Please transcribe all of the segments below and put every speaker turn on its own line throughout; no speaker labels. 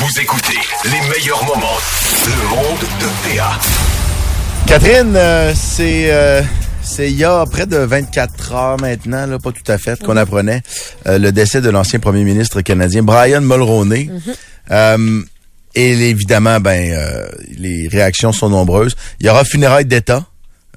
Vous écoutez les meilleurs moments. Le monde de PA.
Catherine, euh, c'est euh, c'est il y a près de 24 heures maintenant, là, pas tout à fait, qu'on apprenait euh, le décès de l'ancien premier ministre canadien Brian Mulroney. Euh, et évidemment, ben euh, les réactions sont nombreuses. Il y aura funérailles d'État.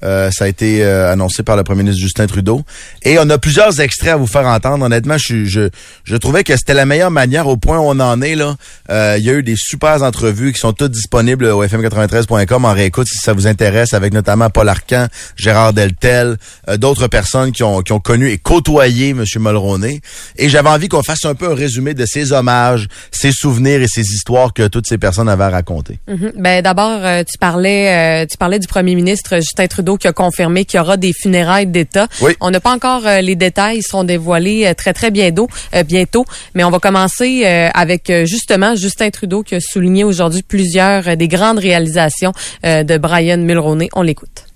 Euh, ça a été euh, annoncé par le premier ministre Justin Trudeau. Et on a plusieurs extraits à vous faire entendre. Honnêtement, je, je, je trouvais que c'était la meilleure manière au point où on en est. là. Euh, il y a eu des super entrevues qui sont toutes disponibles au fm93.com en réécoute si ça vous intéresse, avec notamment Paul Arcan, Gérard Deltel, euh, d'autres personnes qui ont, qui ont connu et côtoyé M. Mulroney. Et j'avais envie qu'on fasse un peu un résumé de ses hommages, ses souvenirs et ses histoires que toutes ces personnes avaient à raconter.
Mhm. Ben d'abord, tu parlais, tu parlais du premier ministre Justin Trudeau qui a confirmé qu'il y aura des funérailles d'État.
Oui.
On n'a pas encore euh, les détails, ils seront dévoilés euh, très très bientôt, euh, bientôt. Mais on va commencer euh, avec justement Justin Trudeau qui a souligné aujourd'hui plusieurs euh, des grandes réalisations euh, de Brian Mulroney. On l'écoute.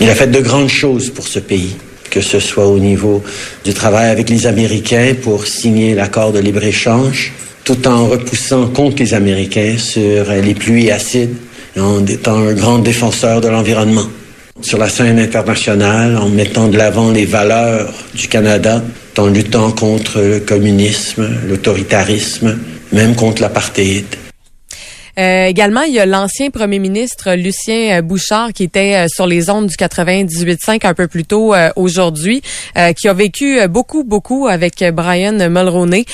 Il a fait de grandes choses pour ce pays, que ce soit au niveau du travail avec les Américains pour signer l'accord de libre-échange, tout en repoussant contre les Américains sur les pluies acides, en étant un grand défenseur de l'environnement. Sur la scène internationale, en mettant de l'avant les valeurs du Canada, en luttant contre le communisme, l'autoritarisme, même contre l'apartheid.
Euh, également, il y a l'ancien premier ministre Lucien euh, Bouchard qui était euh, sur les ondes du 98.5 un peu plus tôt euh, aujourd'hui, euh, qui a vécu euh, beaucoup, beaucoup avec Brian Mulroney.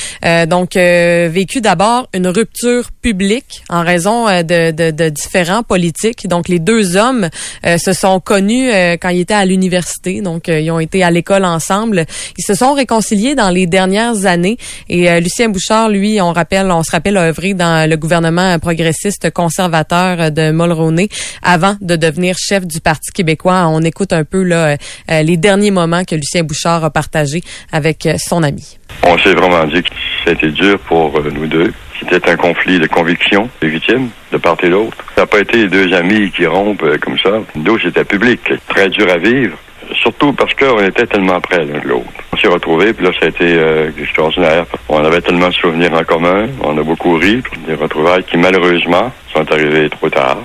Donc, vécu d'abord une rupture publique en raison de, de- de différents politiques. Donc, les deux hommes se sont connus quand ils étaient à l'université. Donc, ils ont été à l'école ensemble. Ils se sont réconciliés dans les dernières années. Et Lucien Bouchard, lui, on rappelle, on se rappelle, a œuvré dans le gouvernement progressiste conservateur de Mulroney avant de devenir chef du Parti québécois. On écoute un peu là, euh, les derniers moments que Lucien Bouchard a partagés avec euh, son ami.
On s'est vraiment dit que c'était dur pour euh, nous deux. C'était un conflit de conviction légitime de part et d'autre. Ça n'a pas été deux amis qui rompent euh, comme ça. Nous, c'était public. Très dur à vivre. Surtout parce qu'on était tellement près l'un de l'autre. On s'est retrouvés, puis là, ça a été euh, extraordinaire. On avait tellement de souvenirs en commun. On a beaucoup ri. Des retrouvailles qui, malheureusement, sont arrivées trop tard.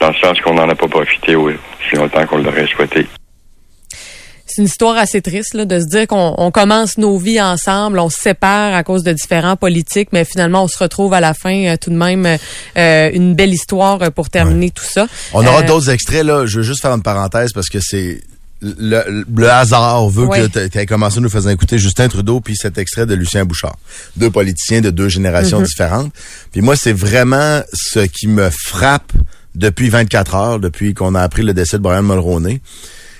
Dans le sens qu'on n'en a pas profité aussi longtemps qu'on l'aurait souhaité.
C'est une histoire assez triste là, de se dire qu'on on commence nos vies ensemble, on se sépare à cause de différents politiques, mais finalement on se retrouve à la fin euh, tout de même euh, une belle histoire euh, pour terminer tout ça.
On aura
Euh,
d'autres extraits, là. Je veux juste faire une parenthèse parce que c'est. Le, le hasard veut
Oui.
que tu aies commencé à nous faire écouter Justin Trudeau puis cet extrait de Lucien Bouchard. Deux politiciens de deux générations différentes. Puis moi, c'est vraiment ce qui me frappe depuis 24 heures, depuis qu'on a appris le décès de Brian Mulroney,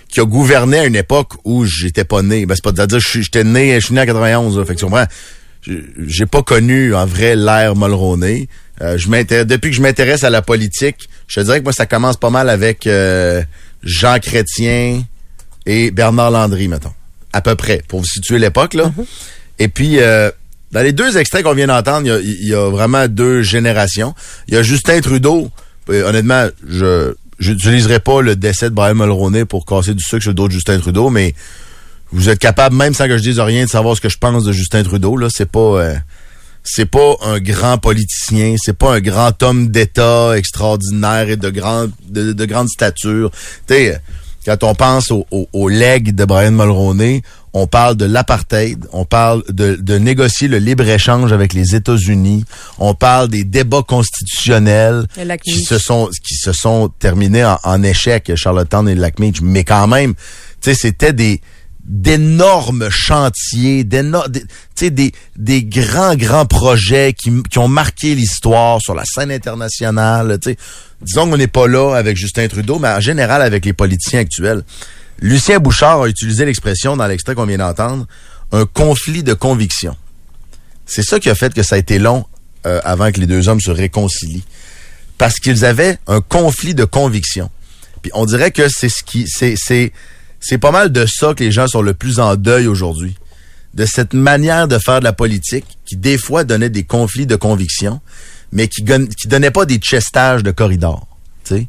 qui a gouverné à une époque où j'étais pas né. Ben, c'est pas de dire j'étais né, je suis né en 91, là. Fait que tu? J'ai- J'ai pas connu en vrai l'ère Mulroney. Euh, je m'intéresse, depuis que je m'intéresse à la politique, je te dirais que moi, ça commence pas mal avec euh, Jean Chrétien et Bernard Landry, mettons. À peu près, pour vous situer l'époque, là. Et puis, euh, dans les deux extraits qu'on vient d'entendre, il y a- il y, a vraiment deux générations. Il y a Justin Trudeau. Euh, honnêtement, je j'utiliserai pas le décès de Brian Mulroney pour casser du sucre sur le dos de Justin Trudeau, mais vous êtes capable, même sans que je dise rien, de savoir ce que je pense de Justin Trudeau. Là, c'est pas, euh, c'est pas un grand politicien, c'est pas un grand homme d'État extraordinaire et de grande, de, de grande stature. Tu sais, euh, quand on pense au, au, au legs de Brian Mulroney, on parle de l'apartheid, on parle de, de négocier le libre-échange avec les États-Unis, on parle des débats constitutionnels qui se sont qui se sont terminés en, en échec, Charlottetown et lac Meach. Mais quand même, tu sais, c'était des d'énormes chantiers, des, grands, grands projets qui, ont marqué l'histoire sur la scène internationale. Disons qu'on n'est pas là avec Justin Trudeau, mais en général avec les politiciens actuels. Lucien Bouchard a utilisé l'expression dans l'extrait qu'on vient d'entendre, un conflit de conviction. C'est ça qui a fait que ça a été long euh, avant que les deux hommes se réconcilient. Parce qu'ils avaient un conflit de conviction. Puis on dirait que c'est ce qui. C'est, pas mal de ça que les gens sont le plus en deuil aujourd'hui. De cette manière de faire de la politique qui, des fois, donnait des conflits de conviction, mais qui, qui donnait pas des chestages de corridor. tu sais.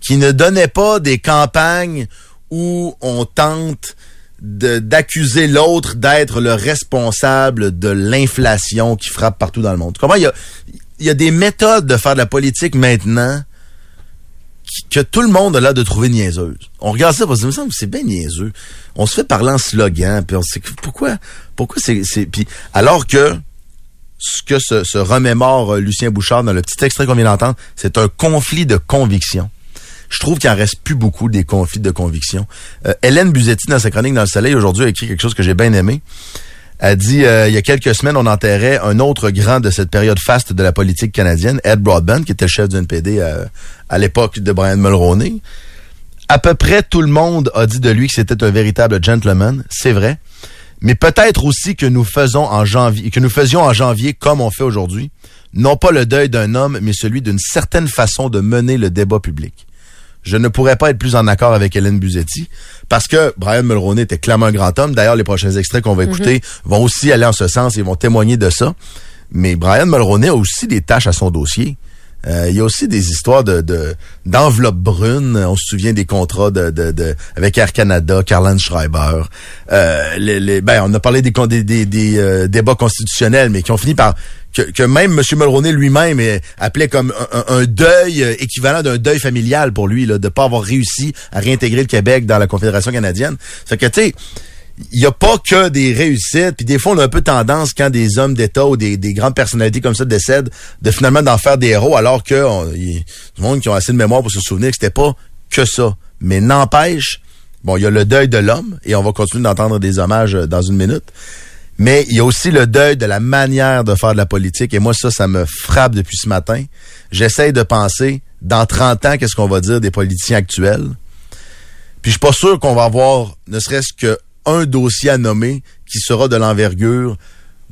Qui ne donnait pas des campagnes où on tente d'accuser l'autre d'être le responsable de l'inflation qui frappe partout dans le monde. Comment il y a y a des méthodes de faire de la politique maintenant que tout le monde a l'air de trouver niaiseuse. On regarde ça, parce que c'est bien niaiseux. On se fait parler en slogan, puis on se dit pourquoi, pourquoi c'est, puis alors que ce que se, se remémore euh, Lucien Bouchard dans le petit extrait qu'on vient d'entendre, c'est un conflit de conviction. Je trouve qu'il en reste plus beaucoup des conflits de conviction. Euh, Hélène Buzetti, dans sa chronique dans le Soleil, aujourd'hui, a écrit quelque chose que j'ai bien aimé. Elle dit, euh, il y a quelques semaines, on enterrait un autre grand de cette période faste de la politique canadienne, Ed Broadbent, qui était le chef du NPD à, à l'époque de Brian Mulroney. À peu près tout le monde a dit de lui que c'était un véritable gentleman, c'est vrai. Mais peut-être aussi que nous faisons en janvier, que nous faisions en janvier comme on fait aujourd'hui, non pas le deuil d'un homme, mais celui d'une certaine façon de mener le débat public. Je ne pourrais pas être plus en accord avec Hélène Buzetti parce que Brian Mulroney était clairement un grand homme. D'ailleurs, les prochains extraits qu'on va écouter vont aussi aller en ce sens et vont témoigner de ça. Mais Brian Mulroney a aussi des tâches à son dossier. Euh, il y a aussi des histoires de de- d'enveloppes brunes. On se souvient des contrats de, de, de- avec Air Canada, Carlin Schreiber. Euh, les, les- ben, on a parlé des, des, des, euh, débats constitutionnels, mais qui ont fini par que, même M. Mulroney lui-même appelait comme un, deuil euh, équivalent d'un deuil familial pour lui, là, de pas avoir réussi à réintégrer le Québec dans la Confédération canadienne. Fait que tu sais il y a pas que des réussites. Puis des fois, on a un peu tendance, quand des hommes d'État ou des, des grandes personnalités comme ça décèdent, de finalement d'en faire des héros, alors que on- y monde qui ont assez de mémoire pour se souvenir que c'était pas que ça. Mais n'empêche, bon, il y a le deuil de l'homme, et on va continuer d'entendre des hommages euh, dans une minute. Mais il y a aussi le deuil de la manière de faire de la politique. Et moi, ça, ça me frappe depuis ce matin. J'essaye de penser, dans 30 ans, qu'est-ce qu'on va dire des politiciens actuels? Puis je suis pas sûr qu'on va avoir ne serait-ce que un dossier à nommer qui sera de l'envergure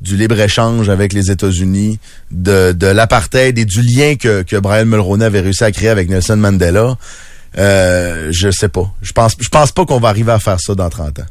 du libre-échange avec les États-Unis, de, de l'apartheid et du lien que, que Brian Mulroney avait réussi à créer avec Nelson Mandela. Euh, je sais pas. Je pense, je pense pas qu'on va arriver à faire ça dans 30 ans.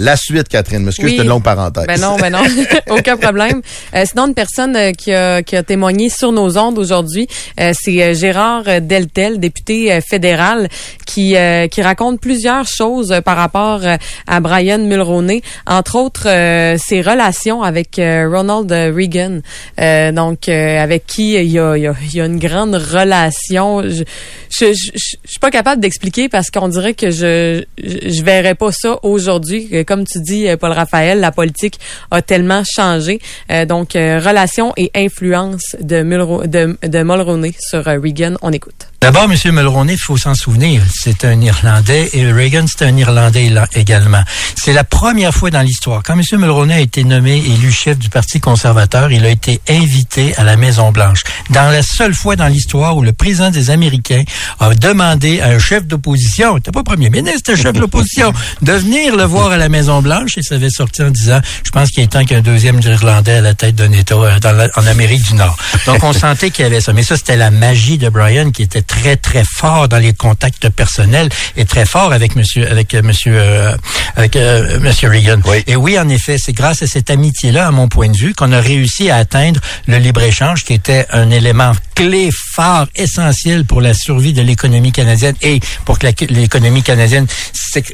La suite, Catherine. M'excuse,
Oui.
c'était une longue parenthèse.
Ben non, ben non, aucun problème. Euh, sinon, une personne euh, qui, a, qui a témoigné sur nos ondes aujourd'hui, euh, c'est euh, Gérard euh, Deltel, député euh, fédéral, qui euh, qui raconte plusieurs choses euh, par rapport euh, à Brian Mulroney, entre autres euh, ses relations avec euh, Ronald Reagan, euh, donc euh, avec qui il y a, il y, a, il y a une grande relation. Je je, je, je- je suis pas capable d'expliquer parce qu'on dirait que je, je je verrais pas ça aujourd'hui. Comme tu dis, euh, Paul Raphaël, la politique a tellement changé. Euh, donc, euh, relation et influence de, Mulro, de, de Mulroney sur Reagan. On écoute.
D'abord, M. Mulroney, il faut s'en souvenir, c'est un Irlandais et Reagan, c'est un Irlandais là- également. C'est la première fois dans l'histoire. Quand M. Mulroney a été nommé élu chef du Parti conservateur, il a été invité à la Maison-Blanche. Dans la seule fois dans l'histoire où le président des Américains a demandé à un chef d'opposition, c'était pas premier ministre, chef de l'opposition, de venir le voir à la Maison-Blanche et ça avait sorti en disant, je pense qu'il est temps qu'un deuxième Irlandais à la tête d'un État euh, dans la- en Amérique du Nord. Donc, on sentait qu'il y avait ça. Mais ça, c'était la magie de Brian qui était très, très fort dans les contacts personnels et très fort avec monsieur, avec euh, monsieur, euh, avec euh, monsieur Reagan.
Oui.
Et oui, en effet, c'est grâce à cette amitié-là, à mon point de vue, qu'on a réussi à atteindre le libre-échange qui était un élément clé, phare, essentiel pour la survie de l'économie canadienne et pour que l'économie canadienne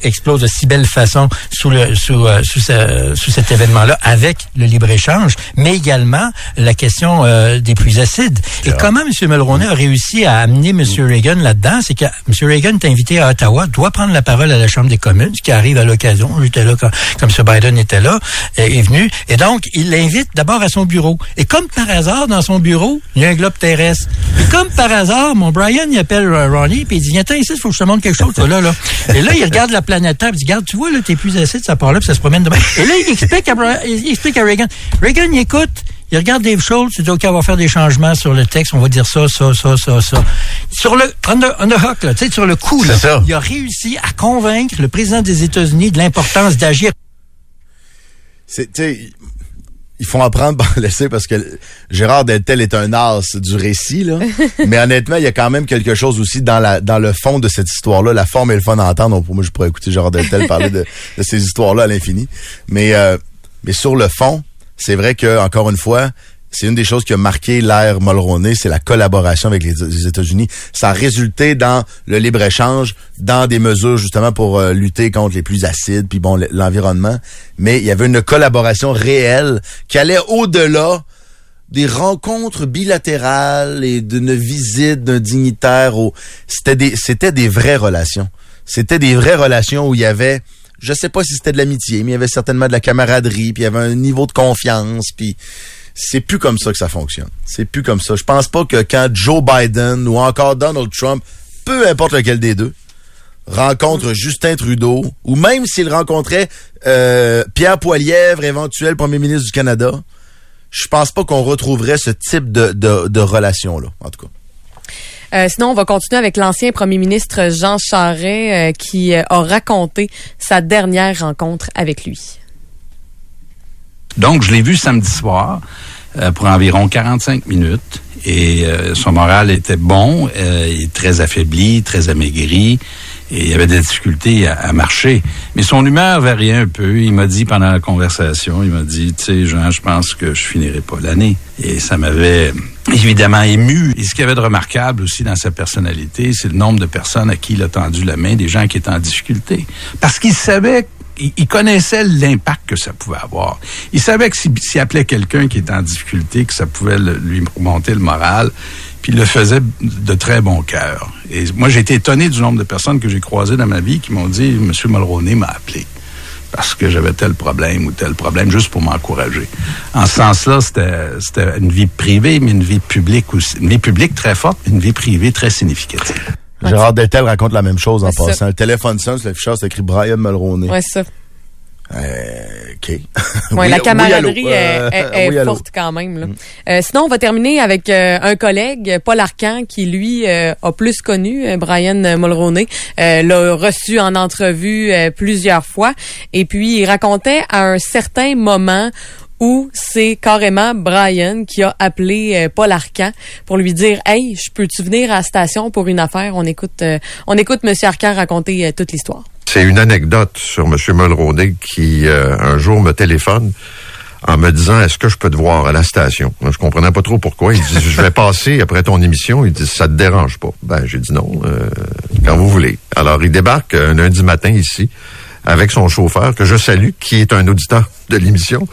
explose de si belle façon sous le sous euh, sous, ce- sous cet événement-là avec le libre-échange, mais également la question des pluies acides. Et comment M. Mulroney a réussi à amener M. Reagan là-dedans, c'est que M. Reagan est invité à Ottawa, doit prendre la parole à la Chambre des communes, ce qui arrive à l'occasion. J'étais là quand, quand M. Biden était là, euh, est venu. Et donc, il l'invite d'abord à son bureau. Et comme par hasard, dans son bureau, il y a un globe terrestre. Et comme par hasard, mon Brian, il appelle Ronnie, puis il dit, viens ici, il faut que je te montre quelque chose, toi, là, là. Et là, il regarde la planète Terre, il dit, regarde, tu vois, là, t'es plus acide, ça part là, puis ça se promène demain. Et là, il explique à, il explique à Reagan. Reagan, il écoute, il regarde Dave Schultz, il dit, OK, on va faire des changements sur le texte, on va dire ça, ça, ça, ça, ça. Sur le, on the, on the hook, là, tu sais, sur le coup, là,
ça.
il a réussi à convaincre le président des États-Unis de l'importance d'agir
C'est, tu sais, ils font apprendre par laisser parce que Gérard Deltel est un as du récit, là. Mais honnêtement, il y a quand même quelque chose aussi dans la dans le fond de cette histoire-là. La forme et le fun à entendre. Donc, pour moi, je pourrais écouter Gérard Deltel parler de, de ces histoires-là à l'infini. Mais euh, mais sur le fond, c'est vrai que encore une fois, c'est une des choses qui a marqué l'ère Mulroney, c'est la collaboration avec les, États-Unis. Ça a résulté dans le libre-échange, dans des mesures justement pour euh, lutter contre les plus acides, puis bon, l'environnement. Mais il y avait une collaboration réelle qui allait au-delà des rencontres bilatérales et d'une visite d'un dignitaire au c'était des c'était des vraies relations. C'était des vraies relations où il y avait je sais pas si c'était de l'amitié, mais il y avait certainement de la camaraderie, puis il y avait un niveau de confiance, puis c'est plus comme ça que ça fonctionne. C'est plus comme ça. Je pense pas que quand Joe Biden ou encore Donald Trump, peu importe lequel des deux, rencontre Justin Trudeau, ou même s'il rencontrait euh, Pierre Poilièvre, éventuel premier ministre du Canada, je pense pas qu'on retrouverait ce type de, de, de relation-là, en tout cas.
Euh, sinon, on va continuer avec l'ancien premier ministre Jean Charest euh, qui euh, a raconté sa dernière rencontre avec lui.
Donc, je l'ai vu samedi soir pour environ 45 minutes et son moral était bon, très affaibli, très amaigri et il avait des difficultés à, marcher. Mais son humeur variait un peu. Il m'a dit pendant la conversation, il m'a dit, tu sais, Jean, je pense que je finirai pas l'année. Et ça m'avait évidemment ému. Et ce qu'il y avait de remarquable aussi dans sa personnalité, c'est le nombre de personnes à qui il a tendu la main, des gens qui étaient en difficulté. Parce qu'il savait il, connaissait l'impact que ça pouvait avoir. Il savait que s'il appelait quelqu'un qui était en difficulté, que ça pouvait lui monter le moral, puis il le faisait de très bon cœur. Et moi, j'ai été étonné du nombre de personnes que j'ai croisées dans ma vie qui m'ont dit, Monsieur Mulroney m'a appelé parce que j'avais tel problème ou tel problème, juste pour m'encourager. En ce sens-là, c'était c'était une vie privée, mais une vie publique aussi. Une vie publique très forte, mais une vie privée très significative.
Gérard Deltel raconte la même chose en
ça.
passant. Le téléphone sonne, sur l'afficheur, c'est écrit Brian Mulroney.
Ouais, c'est ça.
Euh, OK.
Ouais,
Oui,
la camaraderie
allô. Euh,
est, est- est
oui,
forte quand même. là. Euh, sinon, on va terminer avec euh, un collègue, Paul Arcan, qui lui euh, a plus connu euh, Brian Mulroney, euh, l'a reçu en entrevue euh, plusieurs fois, et puis il racontait à un certain moment où c'est carrément Brian qui a appelé euh, Paul Arcan pour lui dire Hey, je peux-tu venir à la station pour une affaire? On écoute euh, on écoute Monsieur Arcan raconter toute l'histoire.
C'est une anecdote sur M. Mulroney qui, euh, un jour, me téléphone en me disant est-ce que je peux te voir à la station? Je comprenais pas trop pourquoi. Il dit je vais passer après ton émission. Il dit ça te dérange pas? Ben j'ai dit non, euh, quand vous voulez. Alors il débarque un lundi matin ici avec son chauffeur que je salue, qui est un auditeur de l'émission,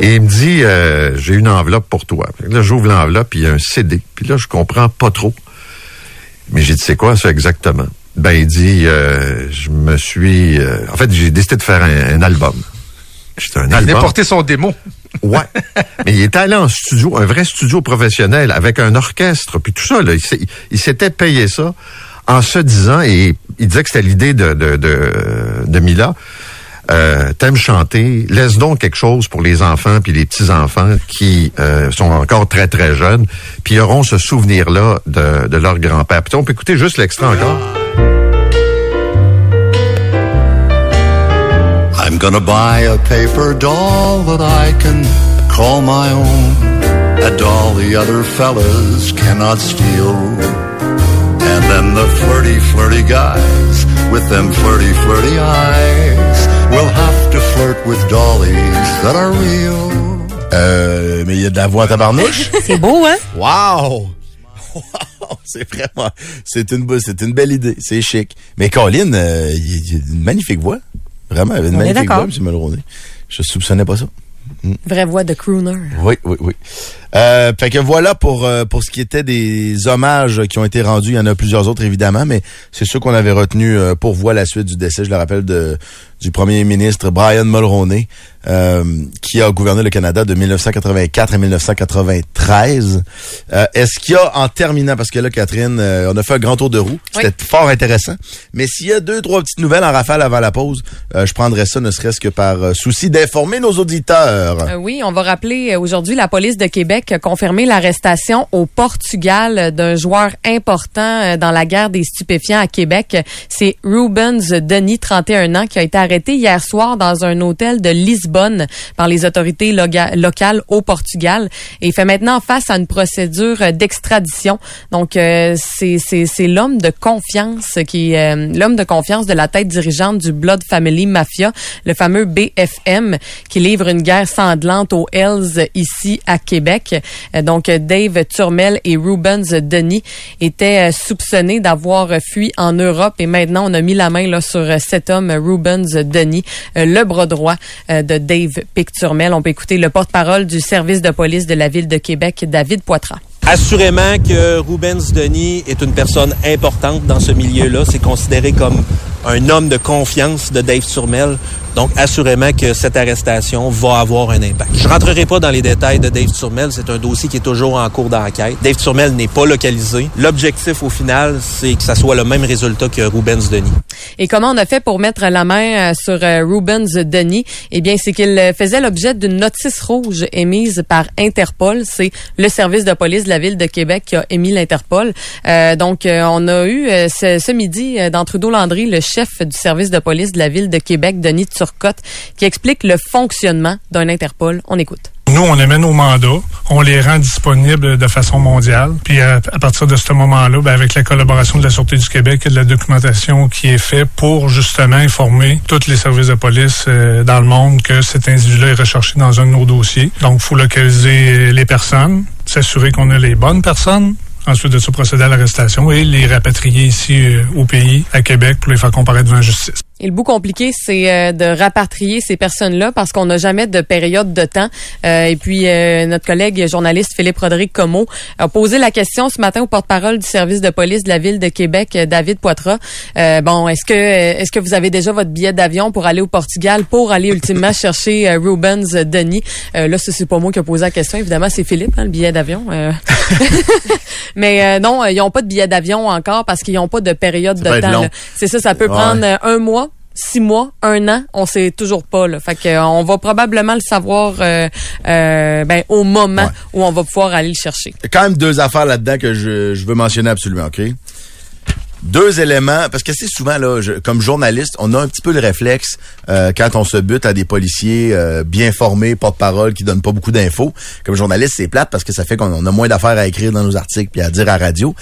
et il me dit euh, j'ai une enveloppe pour toi. Là j'ouvre l'enveloppe, puis il y a un CD. Puis là je comprends pas trop. Mais j'ai dit, c'est quoi ça exactement? Ben, il dit, euh, je me suis... euh, en fait, j'ai décidé de faire un, un album. C'était un
Il a
album.
porté son démo.
Ouais. Mais il était allé en studio, un vrai studio professionnel, avec un orchestre, puis tout ça. Là, il il s'était payé ça en se disant, et il disait que c'était l'idée de, de, de, de Mila, euh, t'aimes chanter, laisse donc quelque chose pour les enfants puis les petits-enfants qui euh, sont encore très, très jeunes, puis auront ce souvenir-là de, de leur grand-père. Puis on peut écouter juste l'extrait encore.
I'm gonna buy a paper doll that I can call my own. A doll the other fellas cannot steal. And then the flirty, flirty guys with them flirty, flirty eyes will have to flirt with dollies that are real.
Euh, mais il y a de la voix à tabarnouche.
C'est beau, hein?
Wow! Wow! C'est vraiment, c'est une, be- c'est une belle idée. C'est chic. Mais Colin, euh, il il a une magnifique voix. Vraiment, il avait une
On
magnifique voix, M. Mulroney. Je soupçonnais pas ça.
Vraie voix de crooner.
Oui, oui, oui. Euh, fait que voilà pour euh, pour ce qui était des hommages qui ont été rendus. Il y en a plusieurs autres évidemment, mais c'est ceux qu'on avait retenu euh, pour voir la suite du décès. Je le rappelle de du premier ministre Brian Mulroney, euh, qui a gouverné le Canada de 1984 à 1993. Euh, Est-ce qu'il y a en terminant, parce que là Catherine, euh, on a fait un grand tour de roue, c'était fort intéressant. Mais s'il y a deux trois petites nouvelles en rafale avant la pause, euh, je prendrais ça ne serait-ce que par euh, souci d'informer nos auditeurs.
Euh, oui, on va rappeler aujourd'hui la police de Québec a confirmé l'arrestation au Portugal d'un joueur important dans la guerre des stupéfiants à Québec. C'est Rubens Denis, 31 ans, qui a été arrêté hier soir dans un hôtel de Lisbonne par les autorités locales au Portugal et fait maintenant face à une procédure euh, d'extradition. Donc euh, c'est l'homme de confiance qui euh, l'homme de confiance de la tête dirigeante du Blood Family Mafia, le fameux BFM qui livre une guerre sanglante aux Hells ici à Québec. Euh, donc, Dave Turmel et Rubens Denis étaient euh, soupçonnés d'avoir fui en Europe et maintenant, on a mis la main là, sur cet homme, Rubens Denis, le bras droit de Dave Picturmel. On peut écouter le porte-parole du service de police de la ville de Québec, David Poitras.
Assurément que Rubens Denis est une personne importante dans ce milieu-là. C'est considéré comme un homme de confiance de Dave Turmel. Donc, assurément que cette arrestation va avoir un impact. Je rentrerai pas dans les détails de Dave Turmel. C'est un dossier qui est toujours en cours d'enquête. Dave Turmel n'est pas localisé. L'objectif, au final, c'est que ça soit le même résultat que Rubens Denis.
Et comment on a fait pour mettre la main euh, sur euh, Rubens Denis? Eh bien, c'est qu'il faisait l'objet d'une notice rouge émise par Interpol. C'est le service de police de la ville de Québec qui a émis l'Interpol. Euh, donc, on a eu ce, ce midi dans Trudeau-Landry le chef du service de police de la ville de Québec, Denis Turcotte, qui explique le fonctionnement d'un Interpol. On écoute.
Nous, on émet nos mandats, on les rend disponibles de façon mondiale. Puis à, partir de ce moment-là, ben, avec la collaboration de la Sûreté du Québec et de la documentation qui est faite pour justement informer tous les services de police euh, dans le monde que cet individu-là est recherché dans un de nos dossiers. Donc, il faut localiser les personnes, s'assurer qu'on a les bonnes personnes, ensuite de se procéder à l'arrestation et les rapatrier ici euh, au pays, à Québec, pour les faire comparaître devant la justice.
Et le bout compliqué, c'est euh, de rapatrier ces personnes-là parce qu'on n'a jamais de période de temps. Euh, et puis, euh, notre collègue journaliste Philippe Rodrigue Comeau a posé la question ce matin au porte-parole du service de police de la ville de Québec, David Poitras. bon, est-ce que est-ce que vous avez déjà votre billet d'avion pour aller au Portugal pour aller ultimement chercher Rubens Denis? là, ce c'est pas moi qui ai posé la question. Évidemment, c'est Philippe, hein, le billet d'avion. Mais non, ils n'ont pas de billet d'avion encore parce qu'ils n'ont pas de période de temps. C'est ça, ça peut prendre un mois six mois, un an, on sait toujours pas. Là. Fait que, euh, on va probablement le savoir euh, euh, ben, au moment où on va pouvoir aller le chercher.
Il y a quand même deux affaires là-dedans que je, je veux mentionner absolument, OK? Deux éléments, parce que c'est souvent, là, comme journaliste, on a un petit peu le réflexe quand on se bute à des policiers bien formés, porte-parole, qui donnent pas beaucoup d'infos. Comme journaliste, c'est plate parce que ça fait qu'on a moins d'affaires à écrire dans nos articles puis à dire à radio.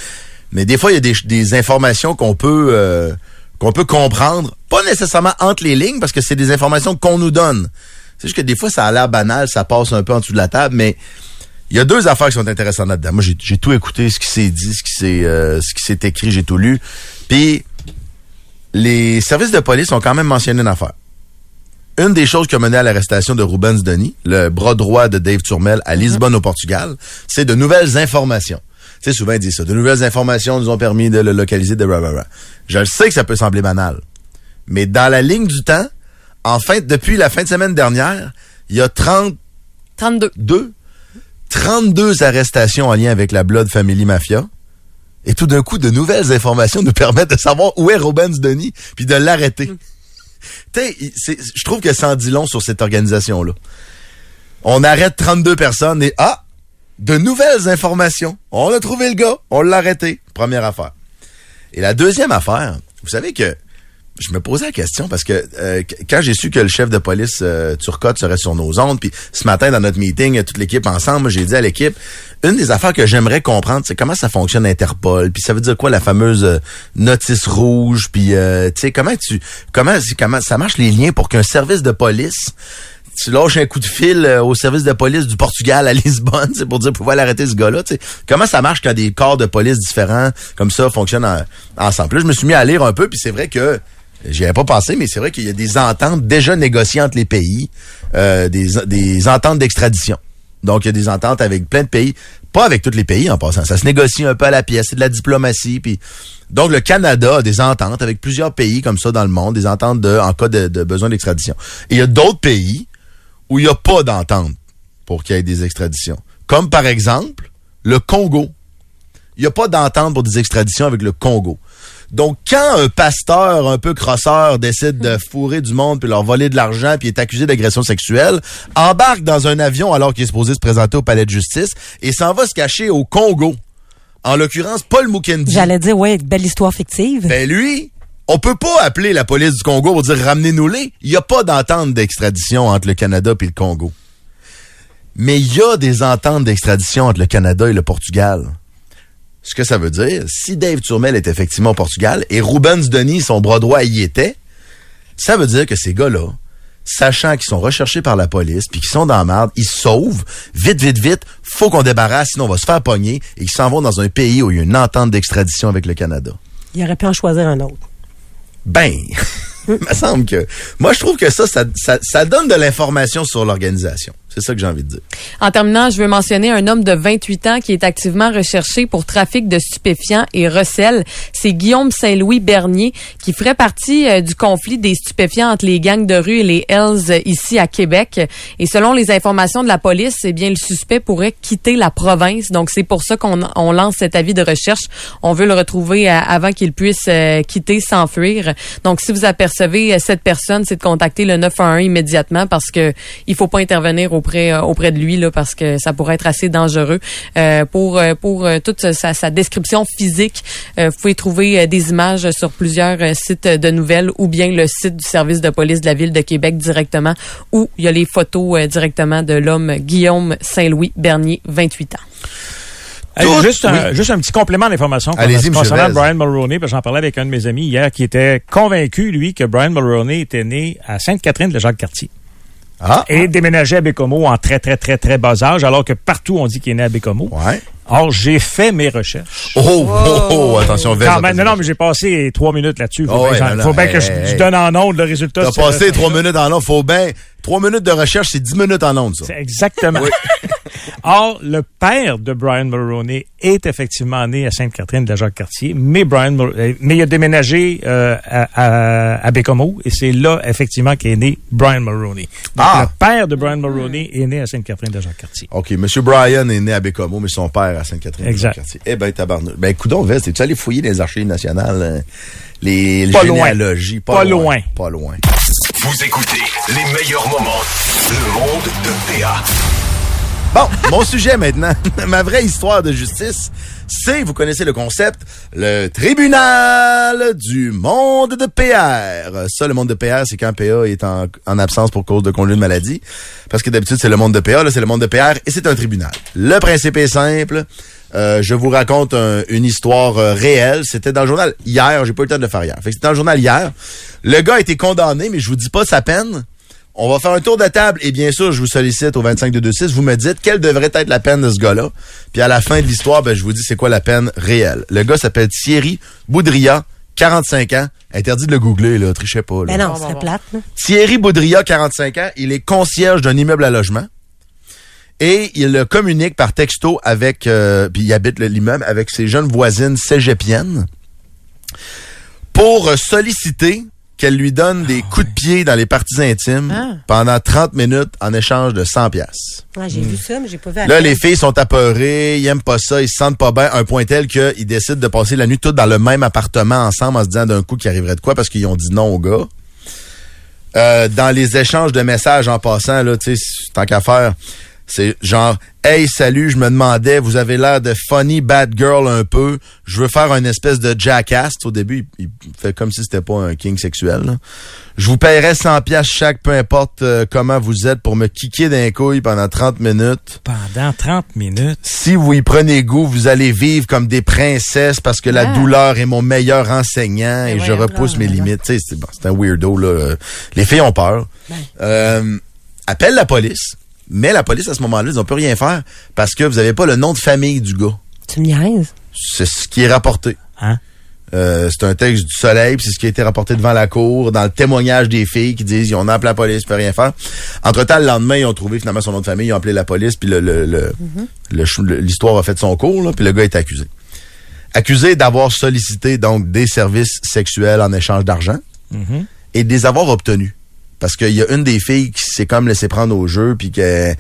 Mais des fois, il y a des, des informations qu'on peut qu'on peut comprendre, pas nécessairement entre les lignes, parce que c'est des informations qu'on nous donne. C'est juste que des fois, ça a l'air banal, ça passe un peu en dessous de la table, mais il y a deux affaires qui sont intéressantes là-dedans. Moi, j'ai tout écouté, ce qui s'est dit, ce qui s'est euh, ce qui s'est écrit, j'ai tout lu. Puis les services de police ont quand même mentionné une affaire. Une des choses qui a mené à l'arrestation de Rubens Denis, le bras droit de Dave Turmel à Lisbonne au Portugal, c'est de nouvelles informations. Tu sais, souvent, ils disent ça. De nouvelles informations nous ont permis de le localiser, de rah, Je sais que ça peut sembler banal. Mais dans la ligne du temps, en fait, depuis la fin de semaine dernière, il y a 30...
32.
2, 32 arrestations en lien avec la Blood Family Mafia. Et tout d'un coup, de nouvelles informations nous permettent de savoir où est Rubens Denis, puis de l'arrêter. Mm. Je trouve que ça en dit long sur cette organisation-là. On arrête 32 personnes et ah, de nouvelles informations. On a trouvé le gars, on l'a arrêté. Première affaire. Et la deuxième affaire, vous savez que je me posais la question parce que euh, quand j'ai su que le chef de police euh, Turcotte serait sur nos ondes, puis ce matin dans notre meeting, toute l'équipe ensemble, j'ai dit à l'équipe, une des affaires que j'aimerais comprendre, c'est comment ça fonctionne Interpol, puis ça veut dire quoi la fameuse euh, notice rouge, puis tu sais comment tu comment comment ça marche les liens pour qu'un service de police tu lâches un coup de fil euh, au service de police du Portugal à Lisbonne, pour dire pouvoir l'arrêter ce gars-là. Comment ça marche quand des corps de police différents comme ça fonctionnent ensemble? Là, je me suis mis à lire un peu, puis c'est vrai que j'y avais pas pensé, mais c'est vrai qu'il y a des ententes déjà négociées entre les pays, euh, des, des ententes d'extradition. Donc, il y a des ententes avec plein de pays, pas avec tous les pays en passant. Ça se négocie un peu à la pièce, c'est de la diplomatie. Puis donc, le Canada a des ententes avec plusieurs pays comme ça dans le monde, des ententes de en cas de, de besoin d'extradition. Et il y a d'autres pays où il n'y a pas d'entente pour qu'il y ait des extraditions. Comme par exemple le Congo. Il n'y a pas d'entente pour des extraditions avec le Congo. Donc, quand un pasteur un peu crosseur décide de fourrer du monde puis leur voler de l'argent puis est accusé d'agression sexuelle, embarque dans un avion alors qu'il est supposé se présenter au palais de justice et s'en va se cacher au Congo. En l'occurrence, Paul Mukendi.
J'allais dire, ouais, belle histoire fictive.
Ben lui, on peut pas appeler la police du Congo pour dire ramenez-nous-les. Il n'y a pas d'entente d'extradition entre le Canada et le Congo. Mais il y a des ententes d'extradition entre le Canada et le Portugal. Ce que ça veut dire, si Dave Turmel est effectivement au Portugal et Rubens Denis, son bras droit, y était, ça veut dire que ces gars-là, sachant qu'ils sont recherchés par la police, puis qu'ils sont dans la merde, ils sauvent, vite, vite, vite, faut qu'on débarrasse, sinon on va se faire pogner, et ils s'en vont dans un pays où il y a une entente d'extradition avec le Canada.
Il aurait pu en choisir un autre.
Ben, il me semble que... Moi, je trouve que ça, ça, ça, ça donne de l'information sur l'organisation. C'est ça que j'ai envie de dire.
En terminant, je veux mentionner un homme de 28 ans qui est activement recherché pour trafic de stupéfiants et recel. C'est Guillaume Saint-Louis Bernier qui ferait partie euh, du conflit des stupéfiants entre les gangs de rue et les Hells euh, ici à Québec. Et selon les informations de la police, eh bien le suspect pourrait quitter la province. Donc c'est pour ça qu'on on lance cet avis de recherche. On veut le retrouver euh, avant qu'il puisse quitter, s'enfuir. Donc si vous apercevez cette personne, c'est de contacter le 911 immédiatement parce que il faut pas intervenir auprès euh, auprès de lui là parce que ça pourrait être assez dangereux Euh, pour euh, pour toute sa, sa description physique. euh, vous pouvez trouver des images sur plusieurs sites de nouvelles ou bien le site du service de police de la ville de Québec directement où il y a les photos euh, directement de l'homme Guillaume Saint-Louis Bernier, 28 ans.
Hey, juste, un,
oui.
juste un petit complément d'information concernant. Brian Mulroney, parce que j'en parlais avec un de mes amis hier qui était convaincu, lui, que Brian Mulroney était né à Sainte-Catherine de Jacques-Cartier.
Ah,
Et déménageait à Bécomo en très, très, très, très bas âge, alors que partout on dit qu'il est né à Bécomo.
ouais.
Or, j'ai fait mes recherches.
Oh, oh, oh, attention, Vez,
Quand même, non, non, mais j'ai passé trois minutes là-dessus. Faut
Oh,
bien,
ouais,
faut bien que je,
hey,
je
hey.
donne en ondes le résultat.
T'as passé trois minutes en ondes, faut bien. Trois minutes de recherche, c'est dix minutes en ondes, ça.
C'est Exactement. Or, le père de Brian Mulroney est effectivement né à Sainte-Catherine de la Jacques-Cartier, mais Brian euh, mais il a déménagé euh, à, à, à Bécomo et c'est là effectivement qu'est né Brian Mulroney. Donc,
Ah!
le père de Brian Mulroney est né à Sainte-Catherine de la Jacques-Cartier.
OK, M. Brian est né à Bécomo, mais son père à Sainte-Catherine.
Exact.
Quartier. Eh ben, tabarnak. Ben, coudon, Vest, t'es-tu allé fouiller les archives nationales, euh, les, les
Pas loin. Pas loin.
Pas loin.
Vous écoutez les meilleurs moments. Le monde de PA.
Bon, mon sujet maintenant, ma vraie histoire de justice, c'est, vous connaissez le concept, le tribunal du monde de PR. Ça, le monde de PR, c'est quand PA est en, en absence pour cause de congé de maladie. Parce que d'habitude, c'est le monde de PA, là, c'est le monde de PR et c'est un tribunal. Le principe est simple. Euh, je vous raconte un- une histoire euh, réelle. C'était dans le journal hier. J'ai pas eu le temps de le faire hier. Fait que c'était dans le journal hier. Le gars a été condamné, mais je vous dis pas sa peine. On va faire un tour de table et bien sûr, je vous sollicite au 25 de 26. Vous me dites quelle devrait être la peine de ce gars-là. Puis à la fin de l'histoire, ben, je vous dis c'est quoi la peine réelle. Le gars s'appelle Thierry Boudria, 45 ans. Interdit de le googler, là. Trichez pas, là.
Ben non, c'est plate. là.
Thierry Boudria, 45 ans, il est concierge d'un immeuble à logement. Et il communique par texto avec, euh, puis il habite le- l'immeuble avec ses jeunes voisines cégepiennes pour solliciter qu'elle lui donne des coups de pied dans les parties intimes
Ah.
pendant 30 minutes en échange de 100 pièces.
Ouais, j'ai vu ça, mais j'ai pas vu la
Là, les filles sont apeurées, ils aiment pas ça, ils se sentent pas bien, un point tel qu'ils décident de passer la nuit toutes dans le même appartement ensemble en se disant d'un coup qu'il arriverait de quoi parce qu'ils ont dit non au gars. Euh, dans les échanges de messages en passant, là, tu sais, tant qu'à faire, c'est genre Hey, salut, je me demandais, vous avez l'air de funny bad girl un peu. Je veux faire une espèce de jackass. Au début, il, il fait comme si c'était pas un king sexuel. là. Je vous paierais 100 pièces chaque, peu importe euh, comment vous êtes, pour me kicker d'un couille pendant 30 minutes.
Pendant 30 minutes?
Si vous y prenez goût, vous allez vivre comme des princesses parce que la
Ah.
douleur est mon meilleur enseignant et je repousse mes
là,
limites. Tu sais, c'est bon, c'est un weirdo, là. Les filles ont peur. Euh, appelle la police. Mais la police, à ce moment-là, ils n'ont peut rien faire parce que vous n'avez pas le nom de famille du gars.
Tu me niaises?
C'est ce qui est rapporté.
Hein?
Euh, c'est un texte du soleil, puis c'est ce qui a été rapporté devant la cour, dans le témoignage des filles qui disent ils ont appelé la police, ils peuvent rien faire. Entre-temps, le lendemain, ils ont trouvé finalement son nom de famille, ils ont appelé la police, puis le, le- l'histoire a fait son cours, là, puis le gars est accusé. Accusé d'avoir sollicité donc des services sexuels en échange d'argent
Mhm.
et de les avoir obtenus. Parce qu'il y a une des filles qui s'est comme laissé prendre au jeu, puis que